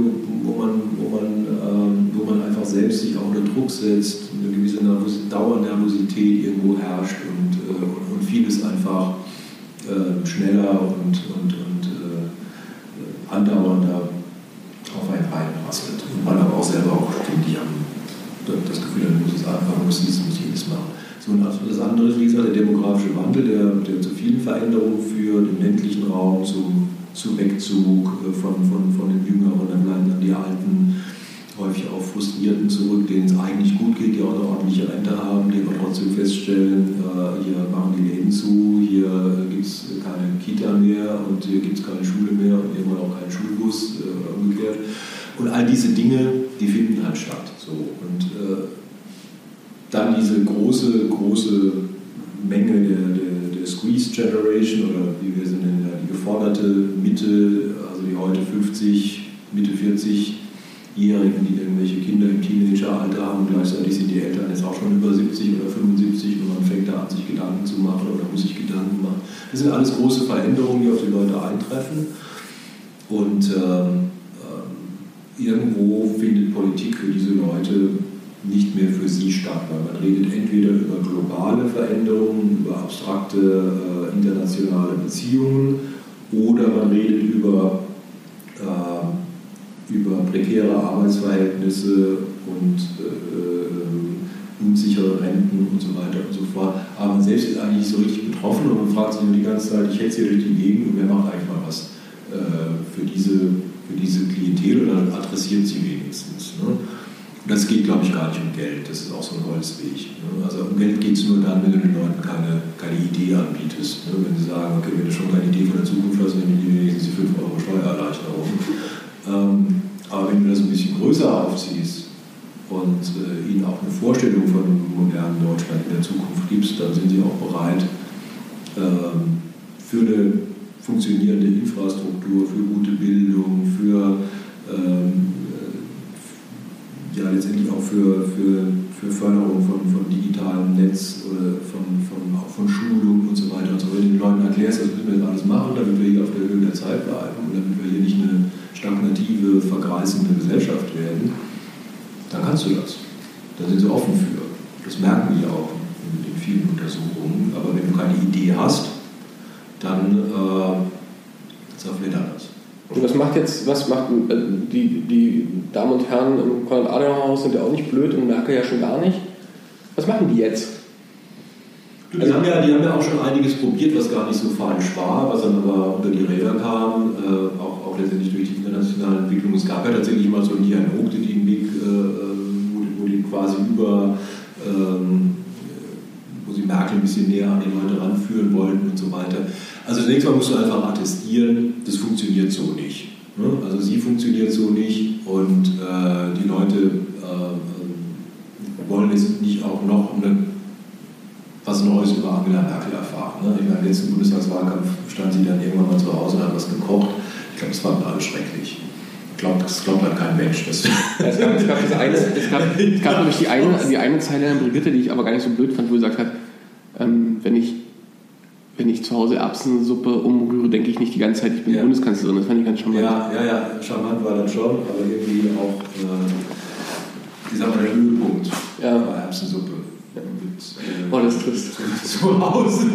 wo man, wo, man, äh, wo man einfach selbst sich auch unter Druck setzt, eine gewisse Nervos Dauernervosität irgendwo herrscht und, äh, und, und, vieles einfach äh, schneller und, und, und andauernder auf einen reinprasselt. Und man aber auch selber auch ständig am das Gefühl hat, muss es anfangen, muss dies, muss jenes machen. So, und das andere ist, wie gesagt, der demografische Wandel, der, der zu vielen Veränderungen führt, im ländlichen Raum, zum, zum Wegzug äh, von, von, von den Jüngeren, dann bleiben dann die Alten, häufig auch Frustrierten zurück, denen es eigentlich gut geht, die auch eine ordentliche Rente haben, die aber trotzdem feststellen, äh, hier machen die Läden zu, hier äh, gibt es keine Kita mehr und hier gibt es keine Schule mehr und irgendwann auch keinen Schulbus, umgekehrt. Und all diese Dinge, die finden halt statt. So. Und äh, dann diese große, große Menge der, der, der Squeeze Generation oder wie wir sie nennen, die geforderte Mitte, also die heute 50, Mitte 40-Jährigen, die irgendwelche Kinder im Teenageralter haben gleichzeitig sind die Eltern jetzt auch schon über 70 oder 75 und man fängt da an, sich Gedanken zu machen oder muss sich Gedanken machen. Das sind alles große Veränderungen, die auf die Leute eintreffen. Und ähm, irgendwo findet Politik für diese Leute nicht mehr für sie statt, weil man redet entweder über globale Veränderungen, über abstrakte äh, internationale Beziehungen oder man redet über, äh, über prekäre Arbeitsverhältnisse und äh, unsichere Renten und so weiter und so fort. Aber man selbst ist eigentlich nicht so richtig betroffen und man fragt sich die ganze Zeit, ich hetze hier durch die Gegend und wer macht eigentlich mal was äh, für diese für diese Klientel oder adressiert sie wenigstens. Ne? Und das geht, glaube ich, gar nicht um Geld. Das ist auch so ein Holzweg. Ne? Also um Geld geht es nur dann, wenn du den Leuten keine, keine Idee anbietest. Ne? Wenn sie sagen, okay, wenn du schon keine Idee von der Zukunft hast, nehmen die wenigstens die 5 Euro Steuererleichterung. Ähm, aber wenn du das ein bisschen größer aufziehst und äh, ihnen auch eine Vorstellung von einem modernen Deutschland in der Zukunft gibst, dann sind sie auch bereit, ähm, für eine funktionierende Infrastruktur, für gute Bildung, für ähm, letztendlich auch für, für, für Förderung von, von digitalem Netz oder von, von, auch von Schulung und so weiter und so. Wenn du den Leuten erklärst, das müssen wir jetzt alles machen, damit wir hier auf der Höhe der Zeit bleiben und damit wir hier nicht eine stagnative, vergreisende Gesellschaft werden, dann kannst du das. Da sind sie offen für. Das merken wir auch in den vielen Untersuchungen. Aber wenn du keine Idee hast, dann äh, zerfleddert das. Und was macht jetzt, was macht äh, die, die Damen und Herren im Konrad-Adenauer-Haus sind ja auch nicht blöd und Merkel ja schon gar nicht. Was machen die jetzt? Die, also, haben ja, die haben ja auch schon einiges probiert, was gar nicht so falsch war, was dann aber unter die Räder kam, äh, auch, auch letztendlich durch die internationale Entwicklung. Es gab ja tatsächlich mal so einen Dialog, den Weg, äh, wo, wo die quasi über, ähm, sie Merkel ein bisschen näher an die Leute ranführen wollten und so weiter. Also zunächst mal musst du einfach attestieren, das funktioniert so nicht. Ne? Also sie funktioniert so nicht und äh, die Leute äh, wollen jetzt nicht auch noch eine, was Neues über Angela Merkel erfahren. Ne? Ich meine, im letzten Bundestagswahlkampf stand sie dann irgendwann mal zu Hause und hat was gekocht. Ich glaube, das war alles schrecklich. Ich glaube, das glaubt halt kein Mensch. Das ja, es, gab, es, gab eine, es, gab, es gab nämlich die eine, die eine Zeile in Brigitte, die ich aber gar nicht so blöd fand, wo sie gesagt hat, ähm, wenn ich wenn ich zu Hause Erbsensuppe umrühre, denke ich nicht die ganze Zeit, ich bin ja. Bundeskanzlerin. Das fand ich ganz charmant. Ja, ja, ja, charmant war das schon, aber irgendwie auch, äh, ich sag mal, der Höhepunkt ja. bei Erbsensuppe. Mit, äh, oh, das ist trist. Zu Hause.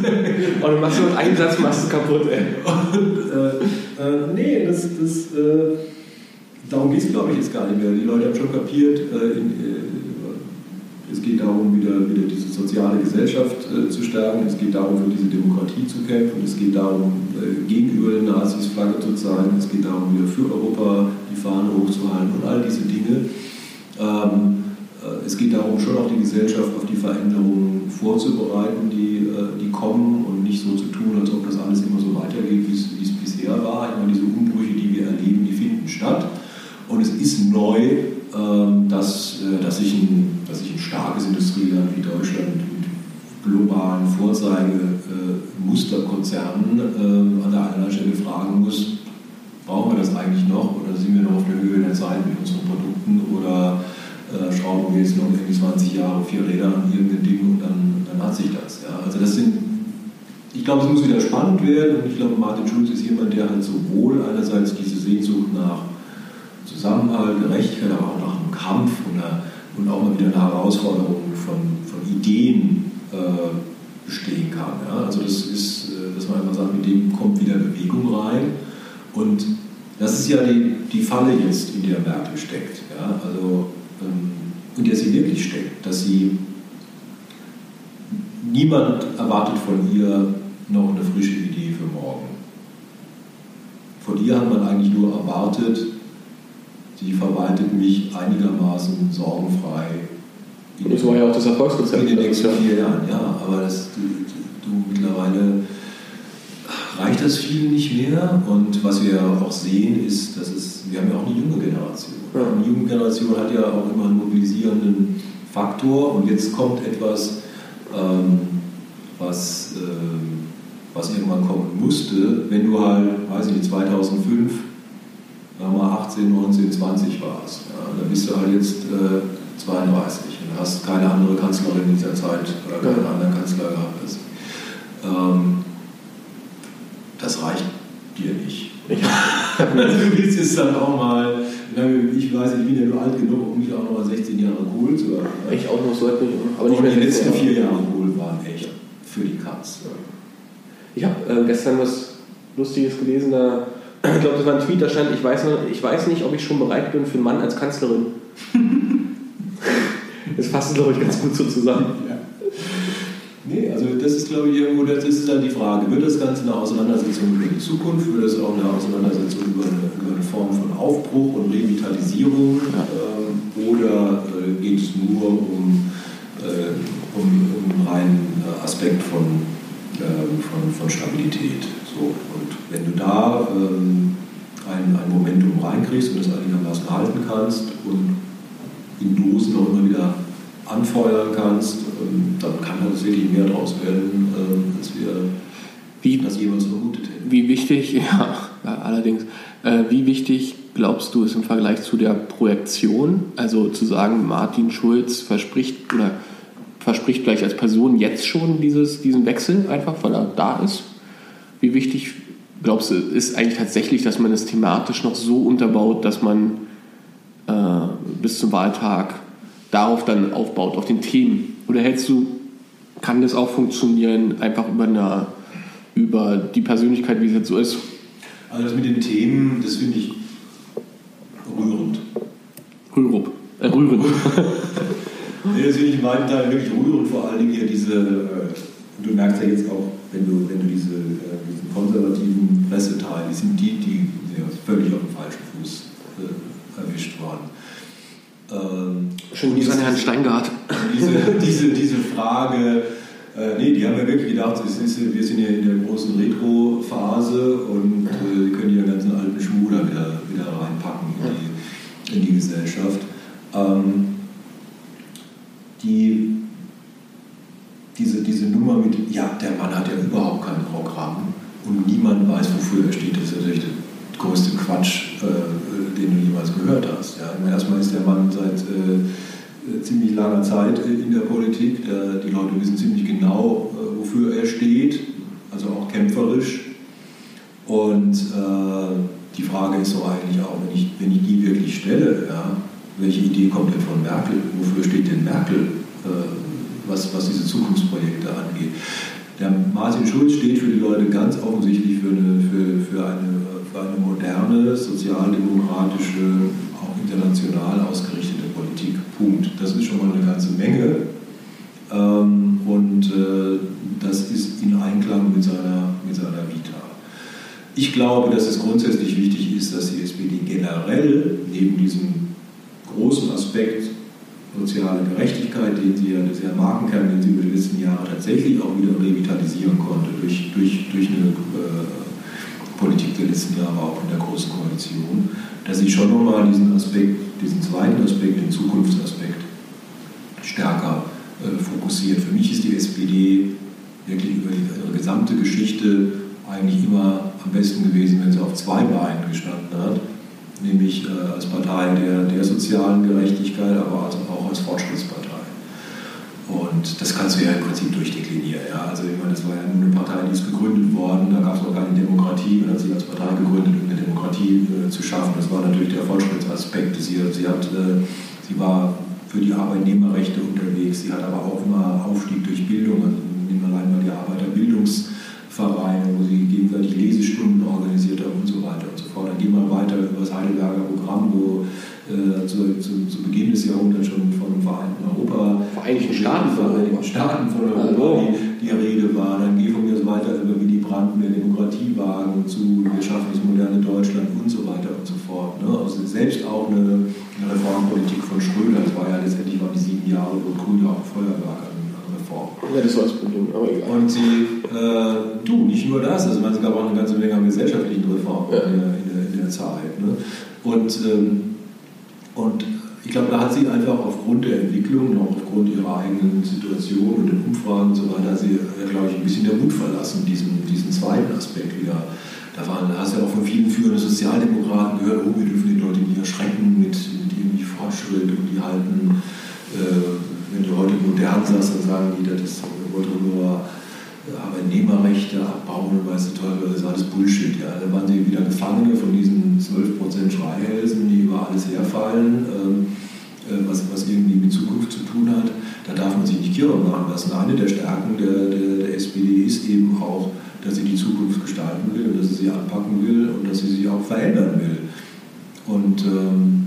oh, du machst nur einen Satz, machst du kaputt, ey. Und, äh, äh, nee, das, das, äh, darum geht es, glaube ich, jetzt gar nicht mehr. Die Leute haben schon kapiert, äh, in, es geht darum, wieder, wieder diese soziale Gesellschaft äh, zu stärken. Es geht darum, für diese Demokratie zu kämpfen. Es geht darum, äh, gegenüber den Nazis Flagge zu zeigen. Es geht darum, wieder für Europa die Fahne hochzuhalten und all diese Dinge. Ähm, äh, es geht darum, schon auch die Gesellschaft auf die Veränderungen vorzubereiten, die, äh, die kommen und nicht so zu tun, als ob das alles immer so weitergeht, wie es bisher war. Ich meine, diese Umbrüche, die wir erleben, die finden statt. Und es ist neu, ähm, dass, äh, dass, sich ein, dass sich ein starkes Industrieland wie Deutschland mit globalen Vorzeigemusterkonzernen äh, an der einen Stelle fragen muss, brauchen wir das eigentlich noch oder sind wir noch auf der Höhe der Zeit mit unseren Produkten oder äh, schrauben wir jetzt noch irgendwie 20 Jahre vier Räder an irgendein Ding und dann, dann hat sich das. Ja. Also das sind, ich glaube, es muss wieder spannend werden und ich glaube, Martin Schulz ist jemand, der halt sowohl einerseits diese Sehnsucht nach Zusammenhalt, Gerechtigkeit, aber auch nach einem Kampf und, einer, und auch mal wieder eine Herausforderung von, von Ideen äh, bestehen kann. Ja? Also das ist, äh, dass man einfach sagt, mit dem kommt wieder Bewegung rein. Und das ist ja die, die Falle jetzt, in der Merkel steckt. Ja? Also, ähm, in der sie wirklich steckt, dass sie niemand erwartet von ihr noch eine frische Idee für morgen. Von ihr hat man eigentlich nur erwartet, die verwaltet mich einigermaßen sorgenfrei. Das war ja auch das Erfolgsrezept. In den nächsten vier Jahren, ja. Aber das, du, du, mittlerweile reicht das viel nicht mehr. Und was wir auch sehen, ist, dass es, wir haben ja auch eine junge Generation. Ja. Eine junge Generation hat ja auch immer einen mobilisierenden Faktor. Und jetzt kommt etwas, ähm, was, äh, was irgendwann kommen musste. Wenn du halt, weiß ich nicht, 2005 sagen wir 18, 19, 20 warst. Ja, dann bist du halt jetzt äh, 32 und hast keine andere Kanzlerin in dieser Zeit oder keinen anderen Kanzler gehabt. Das, ähm, das reicht dir nicht. Ja. du willst es dann auch mal, ich weiß, ich bin ja nur alt genug, um mich auch noch mal 16 Jahre Kohl zu haben. Ich auch noch so alt aber nicht mehr die letzten vier Jahre Kohl waren echt für die Katz. Ich habe äh, gestern was Lustiges gelesen, da ich glaube, das war ein Tweet, da stand, ich weiß, noch, ich weiß nicht, ob ich schon bereit bin für einen Mann als Kanzlerin. das fasst, glaube ich, ganz gut so zusammen. Ja. Nee, also das ist, glaube ich, irgendwo, das ist dann die Frage, wird das Ganze eine Auseinandersetzung über die Zukunft, wird es auch eine Auseinandersetzung über eine, über eine Form von Aufbruch und Revitalisierung ähm, oder äh, geht es nur um, äh, um, um einen reinen äh, Aspekt von, äh, von, von Stabilität? So, und wenn du da ähm, ein, ein Momentum reinkriegst und das einigermaßen halten kannst und in Dosen auch immer wieder anfeuern kannst, ähm, dann kann das wirklich mehr draus werden, ähm, als wir wie, das jemals vermutet hätten. Wie wichtig, ja, ja allerdings. Äh, wie wichtig glaubst du ist im Vergleich zu der Projektion, also zu sagen, Martin Schulz verspricht oder verspricht gleich als Person jetzt schon dieses, diesen Wechsel einfach, weil er da ist? Wie wichtig glaubst du, ist eigentlich tatsächlich, dass man es thematisch noch so unterbaut, dass man äh, bis zum Wahltag darauf dann aufbaut, auf den Themen? Oder hältst du, kann das auch funktionieren, einfach über, eine, über die Persönlichkeit, wie es jetzt so ist? Also das mit den Themen, das finde ich rührend. Rührup. Äh, rührend. nee, das finde ich in weiten Teilen wirklich rührend, vor allen Dingen hier diese, äh, du merkst ja jetzt auch, wenn du, wenn du diese, äh, diesen konservativen Presseteil, die sind die, die, die völlig auf dem falschen Fuß äh, erwischt worden. Ähm, Schön Grüße an Herrn Steingart. Diese, diese, diese Frage, äh, nee, die haben ja wirklich gedacht, ist, wir sind ja in der großen Retro-Phase und äh, können den ganzen alten Schmuh da wieder, wieder reinpacken in die, in die Gesellschaft. Ähm, die, diese, Nummer mit, ja, der Mann hat ja überhaupt kein Programm und niemand weiß, wofür er steht, das ist natürlich der größte Quatsch, äh, den du jemals gehört hast. Ja. Erstmal ist der Mann seit äh, ziemlich langer Zeit in der Politik. Der, die Leute wissen ziemlich genau, äh, wofür er steht, also auch kämpferisch. Und äh, die Frage ist so eigentlich auch, wenn ich, wenn ich die wirklich stelle, ja, welche Idee kommt denn von Merkel? Wofür steht denn Merkel, äh, was, was diese Zukunftsprojekte angeht? Der Martin Schulz steht für die Leute ganz offensichtlich für eine, für, für eine, für eine moderne, sozialdemokratische, auch international ausgerichtete Politik. Punkt. Das ist schon mal eine ganze Menge. Ähm, und äh, das ist in Einklang mit seiner, mit seiner Vita. Ich glaube, dass es grundsätzlich wichtig ist, dass die SPD generell neben diesem großen Aspekt soziale Gerechtigkeit, den sie ja, das ist ja Markenkern, den sie über die letzten Jahre tatsächlich auch wieder revitalisieren konnte, durch, durch, durch eine äh, Politik der letzten Jahre auch in der Großen Koalition, dass sie schon nochmal diesen Aspekt, diesen zweiten Aspekt, den Zukunftsaspekt, stärker äh, fokussiert. Für mich ist die SPD wirklich über ihre gesamte Geschichte eigentlich immer am besten gewesen, wenn sie auf zwei Beinen gestanden hat nämlich äh, als Partei der, der sozialen Gerechtigkeit, aber also auch als Fortschrittspartei. Und das kannst du ja im Prinzip durchdeklinieren. Ja? Also ich meine, das war ja nur eine Partei, die ist gegründet worden, da gab es noch keine Demokratie, man hat sich als Partei gegründet, um eine Demokratie äh, zu schaffen. Das war natürlich der Fortschrittsaspekt. Sie, sie, hat, äh, sie war für die Arbeitnehmerrechte unterwegs, sie hat aber auch immer Aufstieg durch Bildung, also nehmen wir allein mal die Arbeiterbildungsvereine, wo sie gegenseitig Lesestunden organisiert haben und so weiter und so fort. Dann gehen wir weiter über das Heidelberger Programm, wo äh, zu, zu, zu, Beginn des Jahrhunderts schon von Vereinten Europa, Vereinigten Staaten, Vereinigten Staaten von Europa die, die, Rede war. Dann geht von mir weiter über wie die Branden der Demokratie wagen zu wir schaffen das moderne Deutschland und so weiter und so fort. Ne? Also selbst auch eine, eine Reformpolitik von Schröder, das war ja letztendlich waren die sieben Jahre, wo Grüne auch Feuerwerk Reform. Ja, das war das Problem, aber egal. Und sie, äh, du, nicht nur das, also es gab auch eine ganze Menge an gesellschaftlichen Reformen ja. in, der, in, der, in, der, Zeit. Ne? Und ähm, und ich glaube, da hat sie einfach aufgrund der Entwicklung, auch aufgrund ihrer eigenen Situation und den Umfragen und so weiter, sie, glaube ich, ein bisschen der Mut verlassen, diesen, diesen zweiten Aspekt wieder. Da waren, hast du ja auch von vielen führenden Sozialdemokraten gehört, oh, wir dürfen die Leute nicht erschrecken mit, mit irgendwie Fortschritt und die halten, äh, wenn du heute modern sagst, dann sagen die, das wollte nur Arbeitnehmerrechte abbauen und weißt du toll, das ist alles Bullshit. Ja. Da waren sie wieder Gefangene von diesen 12% Schreihälsen, die über alles herfallen, ähm, äh, was, was irgendwie mit Zukunft zu tun hat. Da darf man sich nicht kirren machen lassen. Eine der Stärken der, der, der SPD ist eben auch, dass sie die Zukunft gestalten will und dass sie sie anpacken will und dass sie sie auch verändern will. Und ähm,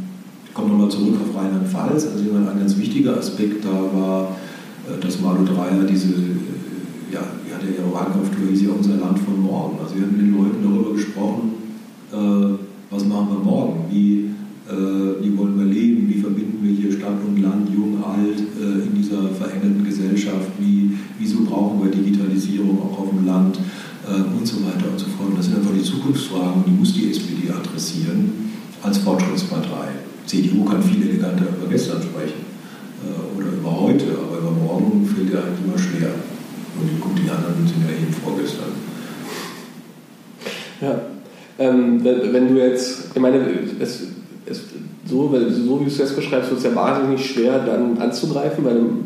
komme nochmal zurück auf Rheinland-Pfalz. Also ein ganz wichtiger Aspekt da war, äh, dass Malu Dreyer diese ja, wie hatte ihre Wahlkampftour, hieß ja unser Land von morgen. Also wir haben mit den Leuten darüber gesprochen, äh, was machen wir morgen, wie, äh, wie wollen wir leben, wie verbinden wir hier Stadt und Land, jung, alt, äh, in dieser veränderten Gesellschaft, wie, wieso brauchen wir Digitalisierung auch auf dem Land äh, und so weiter und so fort. Das sind einfach die Zukunftsfragen, die muss die SPD adressieren als Fortschrittspartei. CDU kann viel eleganter über gestern sprechen äh, oder über heute, aber über morgen fällt ja eigentlich immer schwer. Und guck, die anderen sind ja eben vorgestern. Ja, Ähm, wenn, wenn, du jetzt, ich meine, es, es, so, so wie du es jetzt beschreibst, wird es ja wahnsinnig schwer dann anzugreifen, weil dann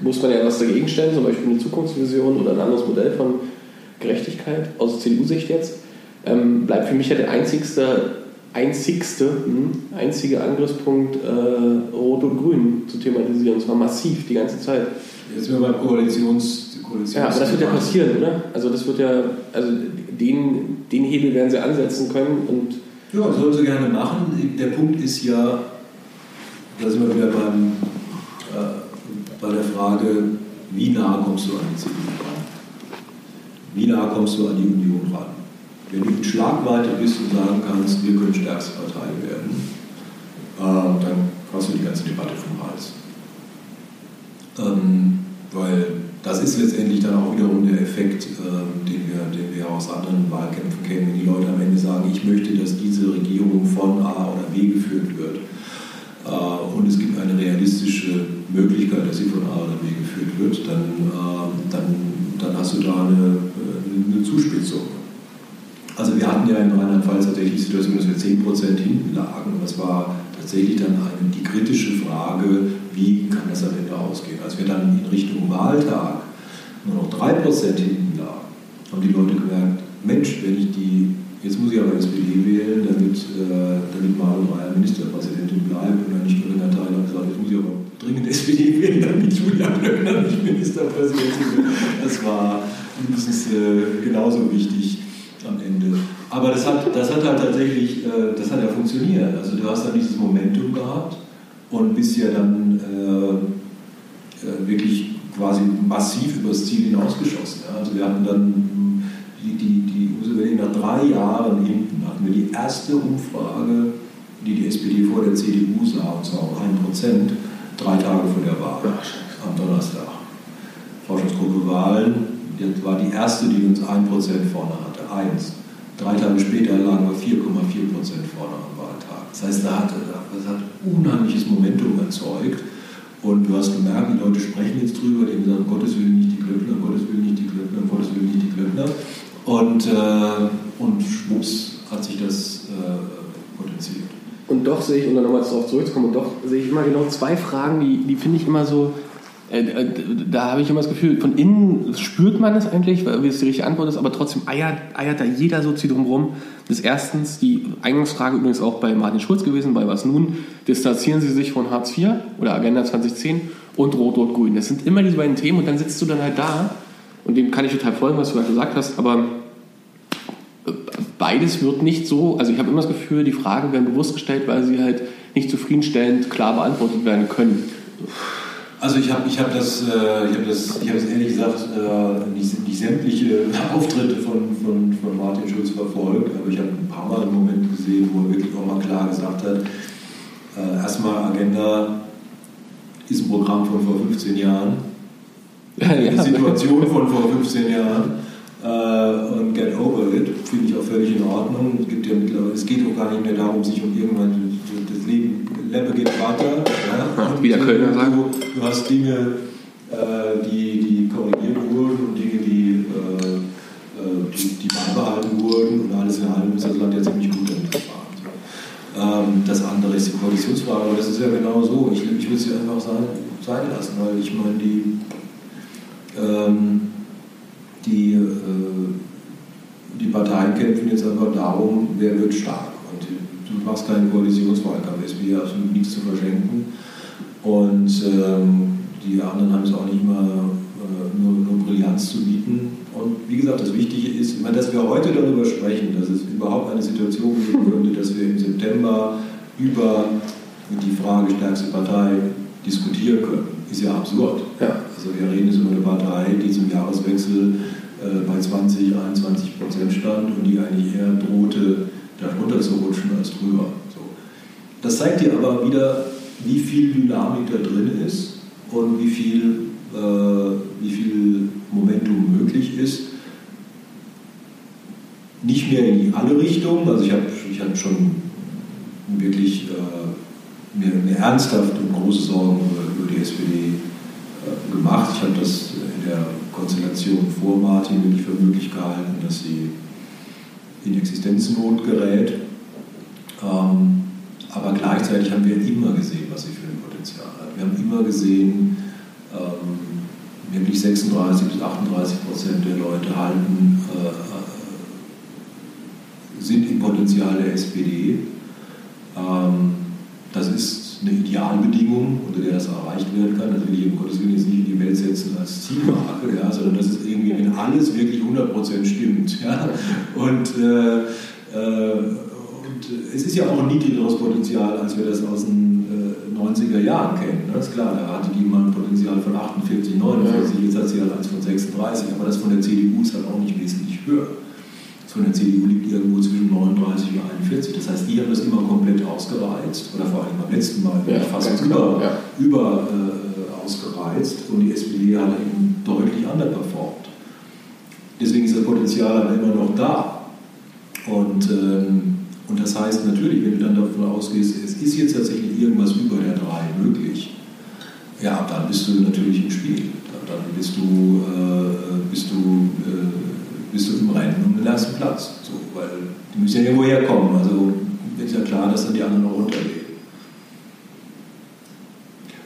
muss man ja was dagegen stellen, zum Beispiel eine Zukunftsvision oder ein anderes Modell von Gerechtigkeit aus CDU-Sicht jetzt. Ähm, bleibt für mich ja der einzigste, einzigste, hm, einzige Angriffspunkt äh, Rot und Grün zu thematisieren, und zwar massiv die ganze Zeit. Jetzt sind wir beim Koalitions Koalitions ja, aber das wird ja passieren, oder? Also das wird ja, also den, den Hebel werden sie ansetzen können und ja, das sollen sie gerne machen. Der Punkt ist ja, da sind wir wieder beim, äh, bei der Frage, wie nah kommst du an die CDU ran? Wie nah kommst du an die Union ran? Wenn du in Schlagweite bist und sagen kannst, wir können stärkste Partei werden, äh, dann hast du die ganze Debatte vom Hals. Ähm, weil das ist letztendlich dann auch wiederum der Effekt, äh, den, wir, den wir aus anderen Wahlkämpfen kennen, wenn die Leute am Ende sagen, ich möchte, dass diese Regierung von A oder B geführt wird. Äh, und es gibt eine realistische Möglichkeit, dass sie von A oder B geführt wird, dann, äh, dann, dann hast du da eine, äh, eine Zuspitzung. Also wir hatten ja in Rheinland-Pfalz tatsächlich die Situation, dass wir 10% hinten lagen. Das war tatsächlich dann eine, die kritische Frage, wie kann das am Ende ausgehen. Als wir dann in Richtung Wahltag nur noch 3% hinten lagen, haben die Leute gemerkt, Mensch, wenn ich die, jetzt muss ich aber SPD wählen, damit, äh, damit Malu Dreyer Ministerpräsidentin bleibt und dann nicht Corinna Theiler gesagt, jetzt muss ich aber dringend SPD wählen, damit Julia Blöckner nicht Ministerpräsidentin wird. Das war mindestens äh, genauso wichtig am Ende. Aber das hat, das hat halt tatsächlich, äh, das hat ja funktioniert. Also du hast dann dieses Momentum gehabt und bist ja dann äh, äh, wirklich quasi massiv übers Ziel hinausgeschossen. Also wir hatten dann die, die, die nach drei Jahren hinten hatten wir die erste Umfrage, die die SPD vor der CDU sah, und zwar um 1%, drei Tage vor der Wahl, am Donnerstag. Forschungsgruppe Wahlen, das war die erste, die uns 1% vorne hatte, 1. Drei Tage später lagen wir 4,4% vorne am Wahltag. Das heißt, da hatte, das hat unheimliches Momentum erzeugt. Und du hast gemerkt, die Leute sprechen jetzt drüber, die sagen, Gottes Willen nicht die Klöckner, Gottes Willen nicht die Klöckner, Gottes Willen nicht die Klöckner. Und, äh, und schwupps hat sich das äh, potenziert. Und doch sehe ich, um dann nochmal darauf zurückzukommen, und doch sehe ich immer genau zwei Fragen, die, die finde ich immer so, da habe ich immer das Gefühl, von innen spürt man es eigentlich, wie es die richtige Antwort ist, aber trotzdem eiert, eiert da jeder so drumherum. Das ist erstens die Eingangsfrage übrigens auch bei Martin Schulz gewesen, bei Was nun? Distanzieren Sie sich von Hartz IV oder Agenda 2010 und Rot-Rot-Grün. Das sind immer diese beiden Themen und dann sitzt du dann halt da und dem kann ich total folgen, was du gerade gesagt hast, aber äh, beides wird nicht so, also ich habe immer das Gefühl, die Fragen werden bewusst gestellt, weil sie halt nicht zufriedenstellend klar beantwortet werden können. Also ich habe ich hab das, äh, ich hab das, ich hab das ehrlich gesagt äh, nicht, nicht sämtliche Auftritte von, von, von Martin Schulz verfolgt, aber ich habe ein paar Mal einen Moment gesehen, wo er wirklich auch mal klar gesagt hat, äh, erstmal Agenda ist ein Programm von vor 15 Jahren, ja, eine Situation von vor 15 Jahren äh, und get over it, finde ich auch völlig in Ordnung. Es, gibt ja es geht auch gar nicht mehr darum, sich um irgendwann das Leben Leppe geht weiter. Ja, Wie der Kölner sagt. Du, du, hast Dinge, äh, die, die korrigiert wurden und Dinge, die, äh, äh, die, die, beibehalten wurden und alles in allem ist das Land ja ziemlich gut. Ähm, das andere ist die Koalitionsfrage, aber das ist ja genau so. Ich, ich will es dir einfach sein, sein lassen, weil ich meine, die, ähm, die, äh, die Parteien kämpfen jetzt einfach darum, wer wird stark du machst keinen Koalitionswahlkampf, es wird absolut nichts zu verschenken. Und ähm, die anderen haben es auch nicht mal äh, nur, nur Brillanz zu bieten. Und wie gesagt, das Wichtige ist, meine, dass wir heute darüber sprechen, dass es überhaupt eine Situation geben könnte, dass wir im September über die Frage stärkste Partei diskutieren können, ist ja absurd. Ja. Also wir reden jetzt über eine Partei, die zum Jahreswechsel äh, bei 20, 21 Prozent stand und die eigentlich eher drohte, darunter zu rutschen als drüber. So. Das zeigt dir aber wieder, wie viel Dynamik da drin ist und wie viel, äh, wie viel Momentum möglich ist. Nicht mehr in alle Richtungen, also ich habe ich hab schon wirklich äh, mir, mir, ernsthaft und große Sorgen über, über die SPD äh, gemacht. Ich habe das in der Konstellation vor Martin wirklich für möglich gehalten, dass sie in Existenznot gerät. Ähm, aber gleichzeitig haben wir immer gesehen, was sie für ein Potenzial hat. Wir haben immer gesehen, ähm, nämlich 36 bis 38 Prozent der Leute halten, äh, sind im Potenzial der SPD. Ähm, das ist eine Idealbedingung, unter der das erreicht werden kann. Das will ich im Gottes nicht setzen als Zielmarke, ja, sondern das ist irgendwie, wenn alles wirklich 100% stimmt. Ja. Und, äh, äh, und es ist ja auch ein niedrigeres Potenzial, als wir das aus den äh, 90er Jahren kennen. Das ist klar, da hatte die mal ein Potenzial von 48, 49, jetzt hat sie halt eins von 36, aber das von der CDU ist halt auch nicht wesentlich höher von der CDU liegt irgendwo zwischen 39 und 41. Das heißt, die haben das immer komplett ausgereizt, oder vor allem beim letzten Mal ja, fast über, ja. über äh, ausgereizt und die SPD hat eben deutlich underperformt. Deswegen ist das Potenzial aber immer noch da. Und, ähm, und das heißt natürlich, wenn du dann davon ausgehst, es ist jetzt tatsächlich irgendwas über der 3 möglich, ja, dann bist du natürlich im Spiel. Dann bist du, äh, bist du äh, bist du im Rennen um den ersten Platz. So, weil die müssen ja irgendwo herkommen. Also ist ja klar, dass dann die anderen noch runtergehen.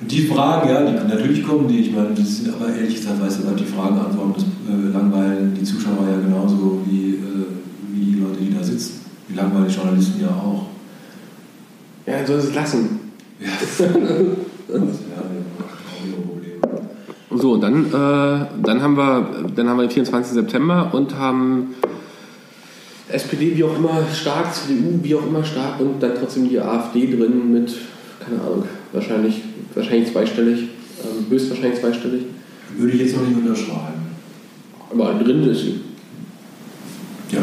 Und die Fragen, ja, die, natürlich kommen die, ich meine, die sind aber ehrlich gesagt, weißt du, die Fragen antworten, das äh, langweilen die Zuschauer ja genauso wie, äh, wie die Leute, die da sitzen. Die langweilen die Journalisten ja auch. Ja, soll es lassen. Ja. ja, so, dann, äh, dann, haben wir, dann haben wir den 24. September und haben SPD wie auch immer stark, CDU wie auch immer stark und dann trotzdem die AfD drin mit, keine Ahnung, wahrscheinlich, wahrscheinlich zweistellig, ähm, höchstwahrscheinlich zweistellig. Würde ich jetzt noch nicht unterschreiben. Aber drin ist sie. Ja,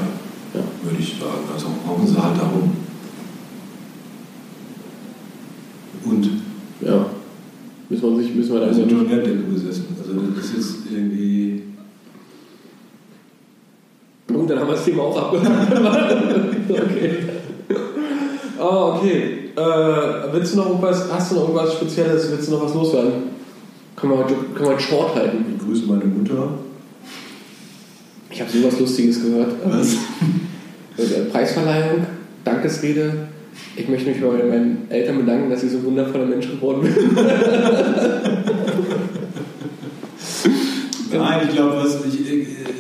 ja. würde ich sagen. Also brauchen sie halt darum. Und? Ja. Müssen wir, sich, müssen wir da also schon Wertdecke besessen. Also das ist jetzt irgendwie. Und dann haben wir das Thema auch abgehakt. okay. Ah, okay. Äh, willst du noch irgendwas, hast du noch irgendwas Spezielles? Willst du noch was loswerden? Können wir heute, können wir heute short halten? Ich grüße meine Mutter. Ich habe sowas Lustiges gehört. Was? Äh, Preisverleihung, Dankesrede ich möchte mich bei meinen Eltern bedanken, dass ich so ein wundervoller Mensch geworden bin. Nein, ich glaube, was, ich,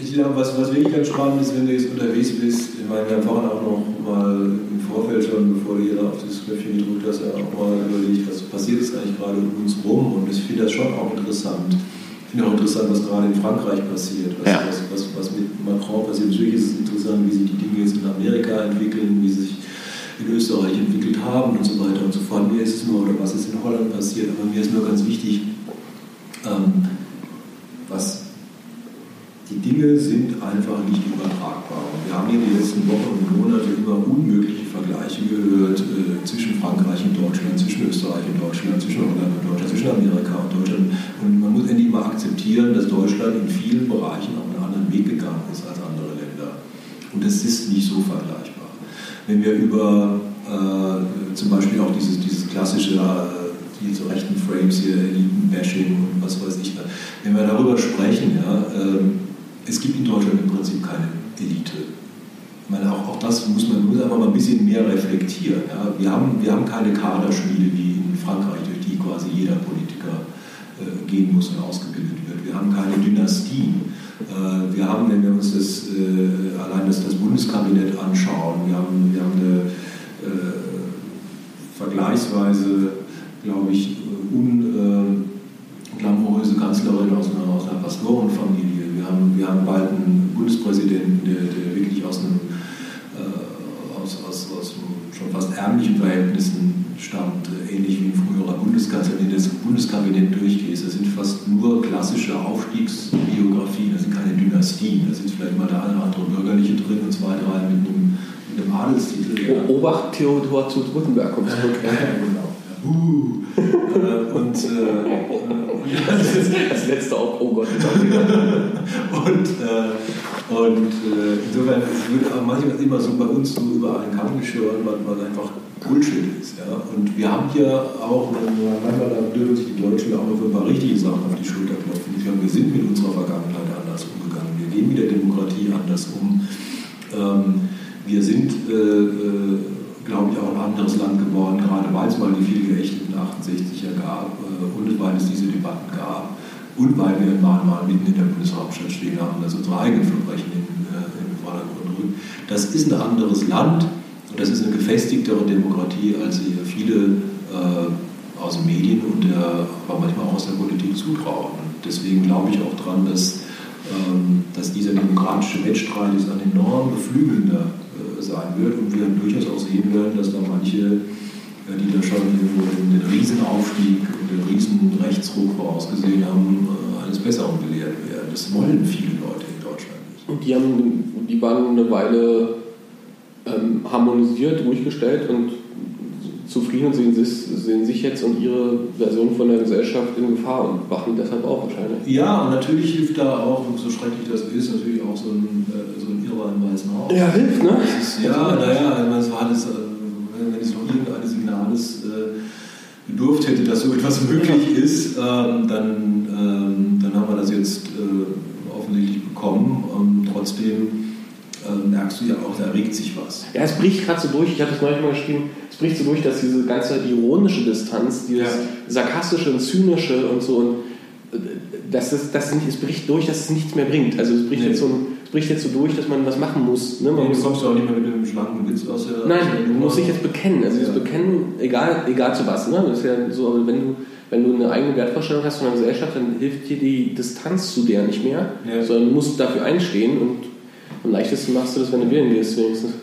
ich glaub, was, was wirklich ganz spannend ist, wenn du jetzt unterwegs bist, ich meine, wir haben vorhin auch noch mal Vorfeld schon, bevor jeder auf das Knöpfchen gedrückt hat, ja auch mal überlegt, was passiert ist eigentlich gerade um uns rum und ich finde das schon auch interessant. Ich finde auch interessant, was gerade in Frankreich passiert, was, ja. was, was, was mit Macron passiert. Natürlich ist es interessant, wie sich die Dinge jetzt in Amerika entwickeln, wie sich in Österreich entwickelt haben und so weiter und so fort. Mir ist es nur, oder was ist in Holland passiert, aber mir ist nur ganz wichtig, ähm, was die Dinge sind einfach nicht übertragbar. Wir haben hier die letzten Wochen und Monate immer unmögliche Vergleiche gehört äh, zwischen Frankreich und Deutschland, zwischen Österreich und Deutschland, zwischen Holland und Deutschland, zwischen Amerika und Deutschland. Und man muss endlich mal akzeptieren, dass Deutschland in vielen Bereichen auch einen anderen Weg gegangen ist als andere Länder. Und das ist nicht so vergleichbar wenn wir über äh, zum Beispiel auch dieses, dieses klassische, äh, die so rechten Frames hier, Eliten-Bashing und was weiß ich, wenn wir darüber sprechen, ja, äh, es gibt in Deutschland im Prinzip keine Elite. Ich meine, auch, auch das muss man muss einfach mal ein bisschen mehr reflektieren. Ja. Wir, haben, wir haben keine Kaderschmiede wie in Frankreich, durch die quasi jeder Politiker äh, gehen muss und ausgebildet wird. Wir haben keine Dynastien. Äh, wir haben, wenn wir uns das, äh, allein das, das Bundeskabinett anschauen, wir haben, wir haben eine äh, vergleichsweise, glaube ich, unglamouröse Kanzlerin aus einer, aus einer Pastorenfamilie. Wir haben, wir haben bald einen Bundespräsidenten, der, der wirklich aus, einem, äh, aus, aus, aus schon fast ärmlichen Verhältnissen stammt, ähnlich wie ein früherer Bundeskanzler, den das Bundeskabinett durchgeht. Das sind fast nur klassische Aufstiegsbiografien, das sind keine Dynastien. Da sind vielleicht mal der eine oder andere Bürgerliche drin und zwei, drei mit einem, mit einem Adelstitel. Ja. Obacht Theodor zu Drückenberg kommt zurück. Ja, genau. Uh. Äh, und äh, das, ist das letzte auch, oh Gott. und äh, und äh, insofern, es wird manchmal immer so bei uns so über einen Kamm geschürt, weil man einfach Bullshit ist. Ja? Und wir haben hier auch, manchmal da dürfen sich die Deutschen auch noch für ein paar richtige Sachen auf die Schulter klopfen. Wir sind mit unserer Vergangenheit anders umgegangen. Wir gehen mit der Demokratie anders um. Ähm, wir sind, äh, äh, glaube ich, auch ein anderes Land geworden, gerade weil es mal die viel geächteten 68er gab äh, und weil es diese Debatten gab und weil wir mal, mal mitten in der Bundeshauptstadt stehen haben, dass unsere eigenen Verbrechen in, äh, in den Vordergrund rücken. Das ist ein anderes Land und das ist eine gefestigtere Demokratie, als sie viele äh, aus den Medien und der, aber manchmal auch aus der Politik zutrauen. Und deswegen glaube ich auch daran, dass, ähm, dass dieser demokratische Wettstreit ist ein enorm beflügelnder sein wird und wir durchaus auch sehen werden, dass da manche die da schon den Riesenaufstieg und den Riesenrechtsruck vorausgesehen haben, äh, eines Besseren belehrt werden. Das wollen viele Leute in Deutschland nicht. Und die, haben, die waren eine Weile ähm, harmonisiert, ruhig gestellt und zufrieden und sehen sich, sehen sich jetzt und ihre Version von der Gesellschaft in Gefahr und wachen deshalb auch wahrscheinlich. Ja, und natürlich hilft da auch, so schrecklich das ist, natürlich auch so ein, äh, so ein Irrer im Weißen Haus. Ja, hilft, ne? Ist, ja, naja, es war das, wenn es noch irgendeines Signales äh, bedurft hätte, dass so etwas möglich ist, ähm, dann, ähm, dann haben wir das jetzt äh, offensichtlich bekommen. Und trotzdem äh, merkst du ja auch, da regt sich was. Ja, es bricht gerade so durch, ich habe das neulich mal geschrieben, es bricht so durch, dass diese ganze ironische Distanz, dieses Ja. sarkastische und zynische und so, und äh, dass es, dass es nicht, es bricht durch, dass es nichts mehr bringt. Also es bricht, Nee. jetzt, so, es bricht jetzt so durch, dass man was machen muss. Ne? Man Nee, muss du kommst du auch nicht mehr mit einem schlanken Witz aus der. Nein, du musst dich jetzt bekennen. Also das Ja. Bekennen, egal, egal zu was. Ne? Das ist ja so, aber wenn du, wenn du eine eigene Wertvorstellung hast von der Gesellschaft, dann hilft dir die Distanz zu der nicht mehr, Ja. sondern du musst dafür einstehen und am leichtesten machst du das, wenn du wählen gehst, wenigstens.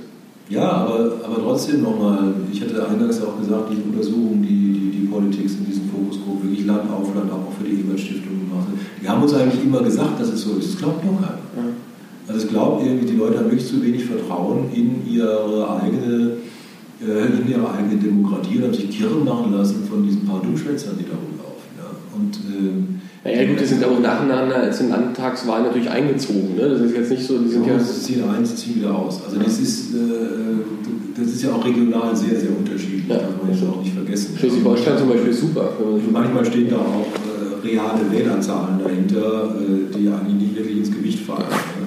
Ja, aber, aber trotzdem nochmal, ich hatte eingangs ja auch gesagt, diese Untersuchung, die die, die Politik in diesem Fokusgruppe wirklich Land auf Land auch für die Ebert-Stiftung gemacht hat, die haben uns eigentlich immer gesagt, dass es so ist. Das glaubt nur keiner. Ja. Also es glaubt irgendwie, die Leute haben wirklich zu wenig Vertrauen in ihre eigene, äh, in ihre eigene Demokratie und haben sich kirren machen lassen von diesen paar Dummschwätzern, die da rumlaufen. Ja. Und, ähm, Naja, gut, die sind auch nacheinander als in Landtagswahlen natürlich eingezogen. Ne? Das ist jetzt nicht so, die sind ja. sie ziehen ein, sie ziehen wieder aus. Also das ist, äh, das ist ja auch regional sehr, sehr unterschiedlich, Ja. darf man jetzt auch nicht vergessen. Schleswig-Holstein zum Beispiel ist super. Manchmal stehen da auch äh, reale Wählerzahlen dahinter, äh, die eigentlich nicht wirklich ins Gewicht fallen. Ne?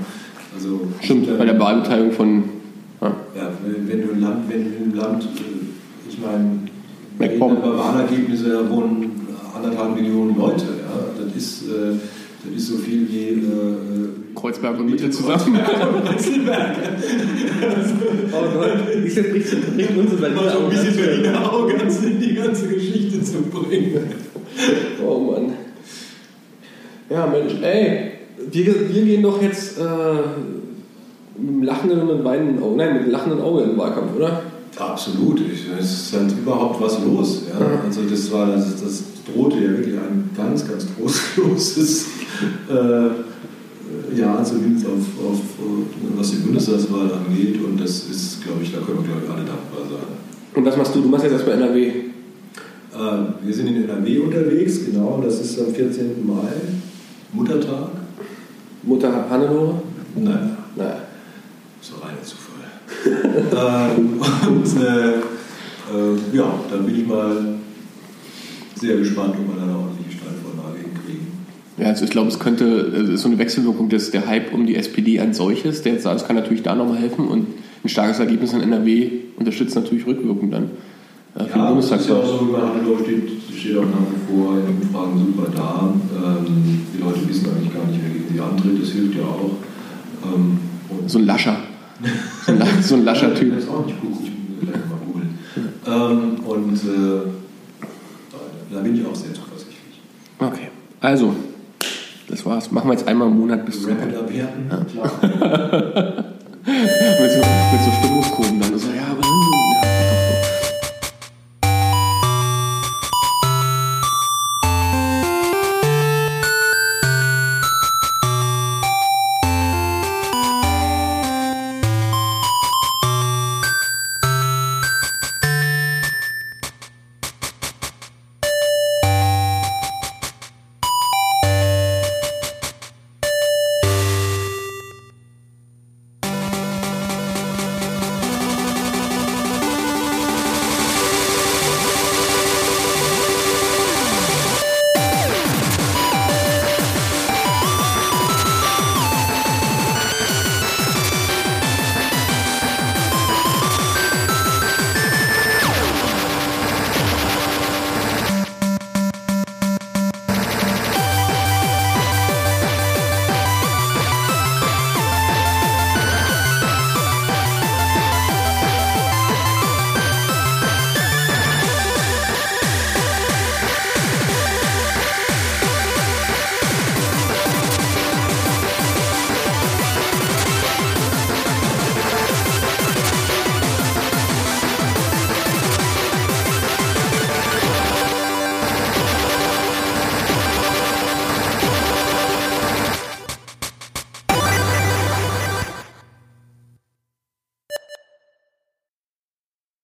Also, Stimmt, äh, bei der Wahlbeteiligung von. Ja. Ja, wenn wenn du im Land, wenn du im Land, äh, ich meine, bei Wahlergebnisse wohnen anderthalb Millionen Leute, das ist, äh, das ist so viel wie äh, Kreuzberg und Mitte zusammen. Weißenberg. oh Gott, ich bricht uns über Mal so ein bisschen Berliner Arroganz in die ganze Geschichte zu bringen. Oh Mann. Ja, Mensch, ey, wir, wir gehen doch jetzt äh, mit einem lachenden und weinenden Auge, nein, mit einem lachenden Auge in den Wahlkampf, oder? Absolut, ich, es ist halt überhaupt was los. Ja? Also das war, das, das drohte ja wirklich ein ganz, ganz trostloses äh, Jahr, zumindest auf, auf, äh, was die Bundestagswahl angeht. Und das ist, glaube ich, da können wir, glaube ich, alle dankbar sein. Und was machst du? Du machst jetzt erstmal NRW. Äh, wir sind in NRW unterwegs, genau, das ist am 14. Mai, Muttertag. Mutter Hannelore? Nein, Naja. so reiner Zufall. ähm, und äh, äh, ja, da bin ich mal sehr gespannt, ob wir da eine ordentliche Steilvorlage hinkriegen. Ja, also ich glaube, es könnte, es ist so eine Wechselwirkung, dass der Hype um die SPD als solches, der jetzt das kann natürlich da nochmal helfen und ein starkes Ergebnis in NRW unterstützt natürlich rückwirkend dann äh, für Ja, das ist ja auch so, wie bei steht, steht auch nach wie vor in Umfragen super da. Ähm, die Leute wissen eigentlich gar nicht, wer gegen sie antritt, das hilft ja auch. Ähm, So ein Lascher. So ein, so ein lascher Typ. Das ist auch nicht gut, ich muss gleich mal googeln. Ähm, und äh, da bin ich auch sehr zuversichtlich. Okay, also, das war's. Machen wir jetzt einmal im Monat bis zum Wrap it up, Herten. Klar.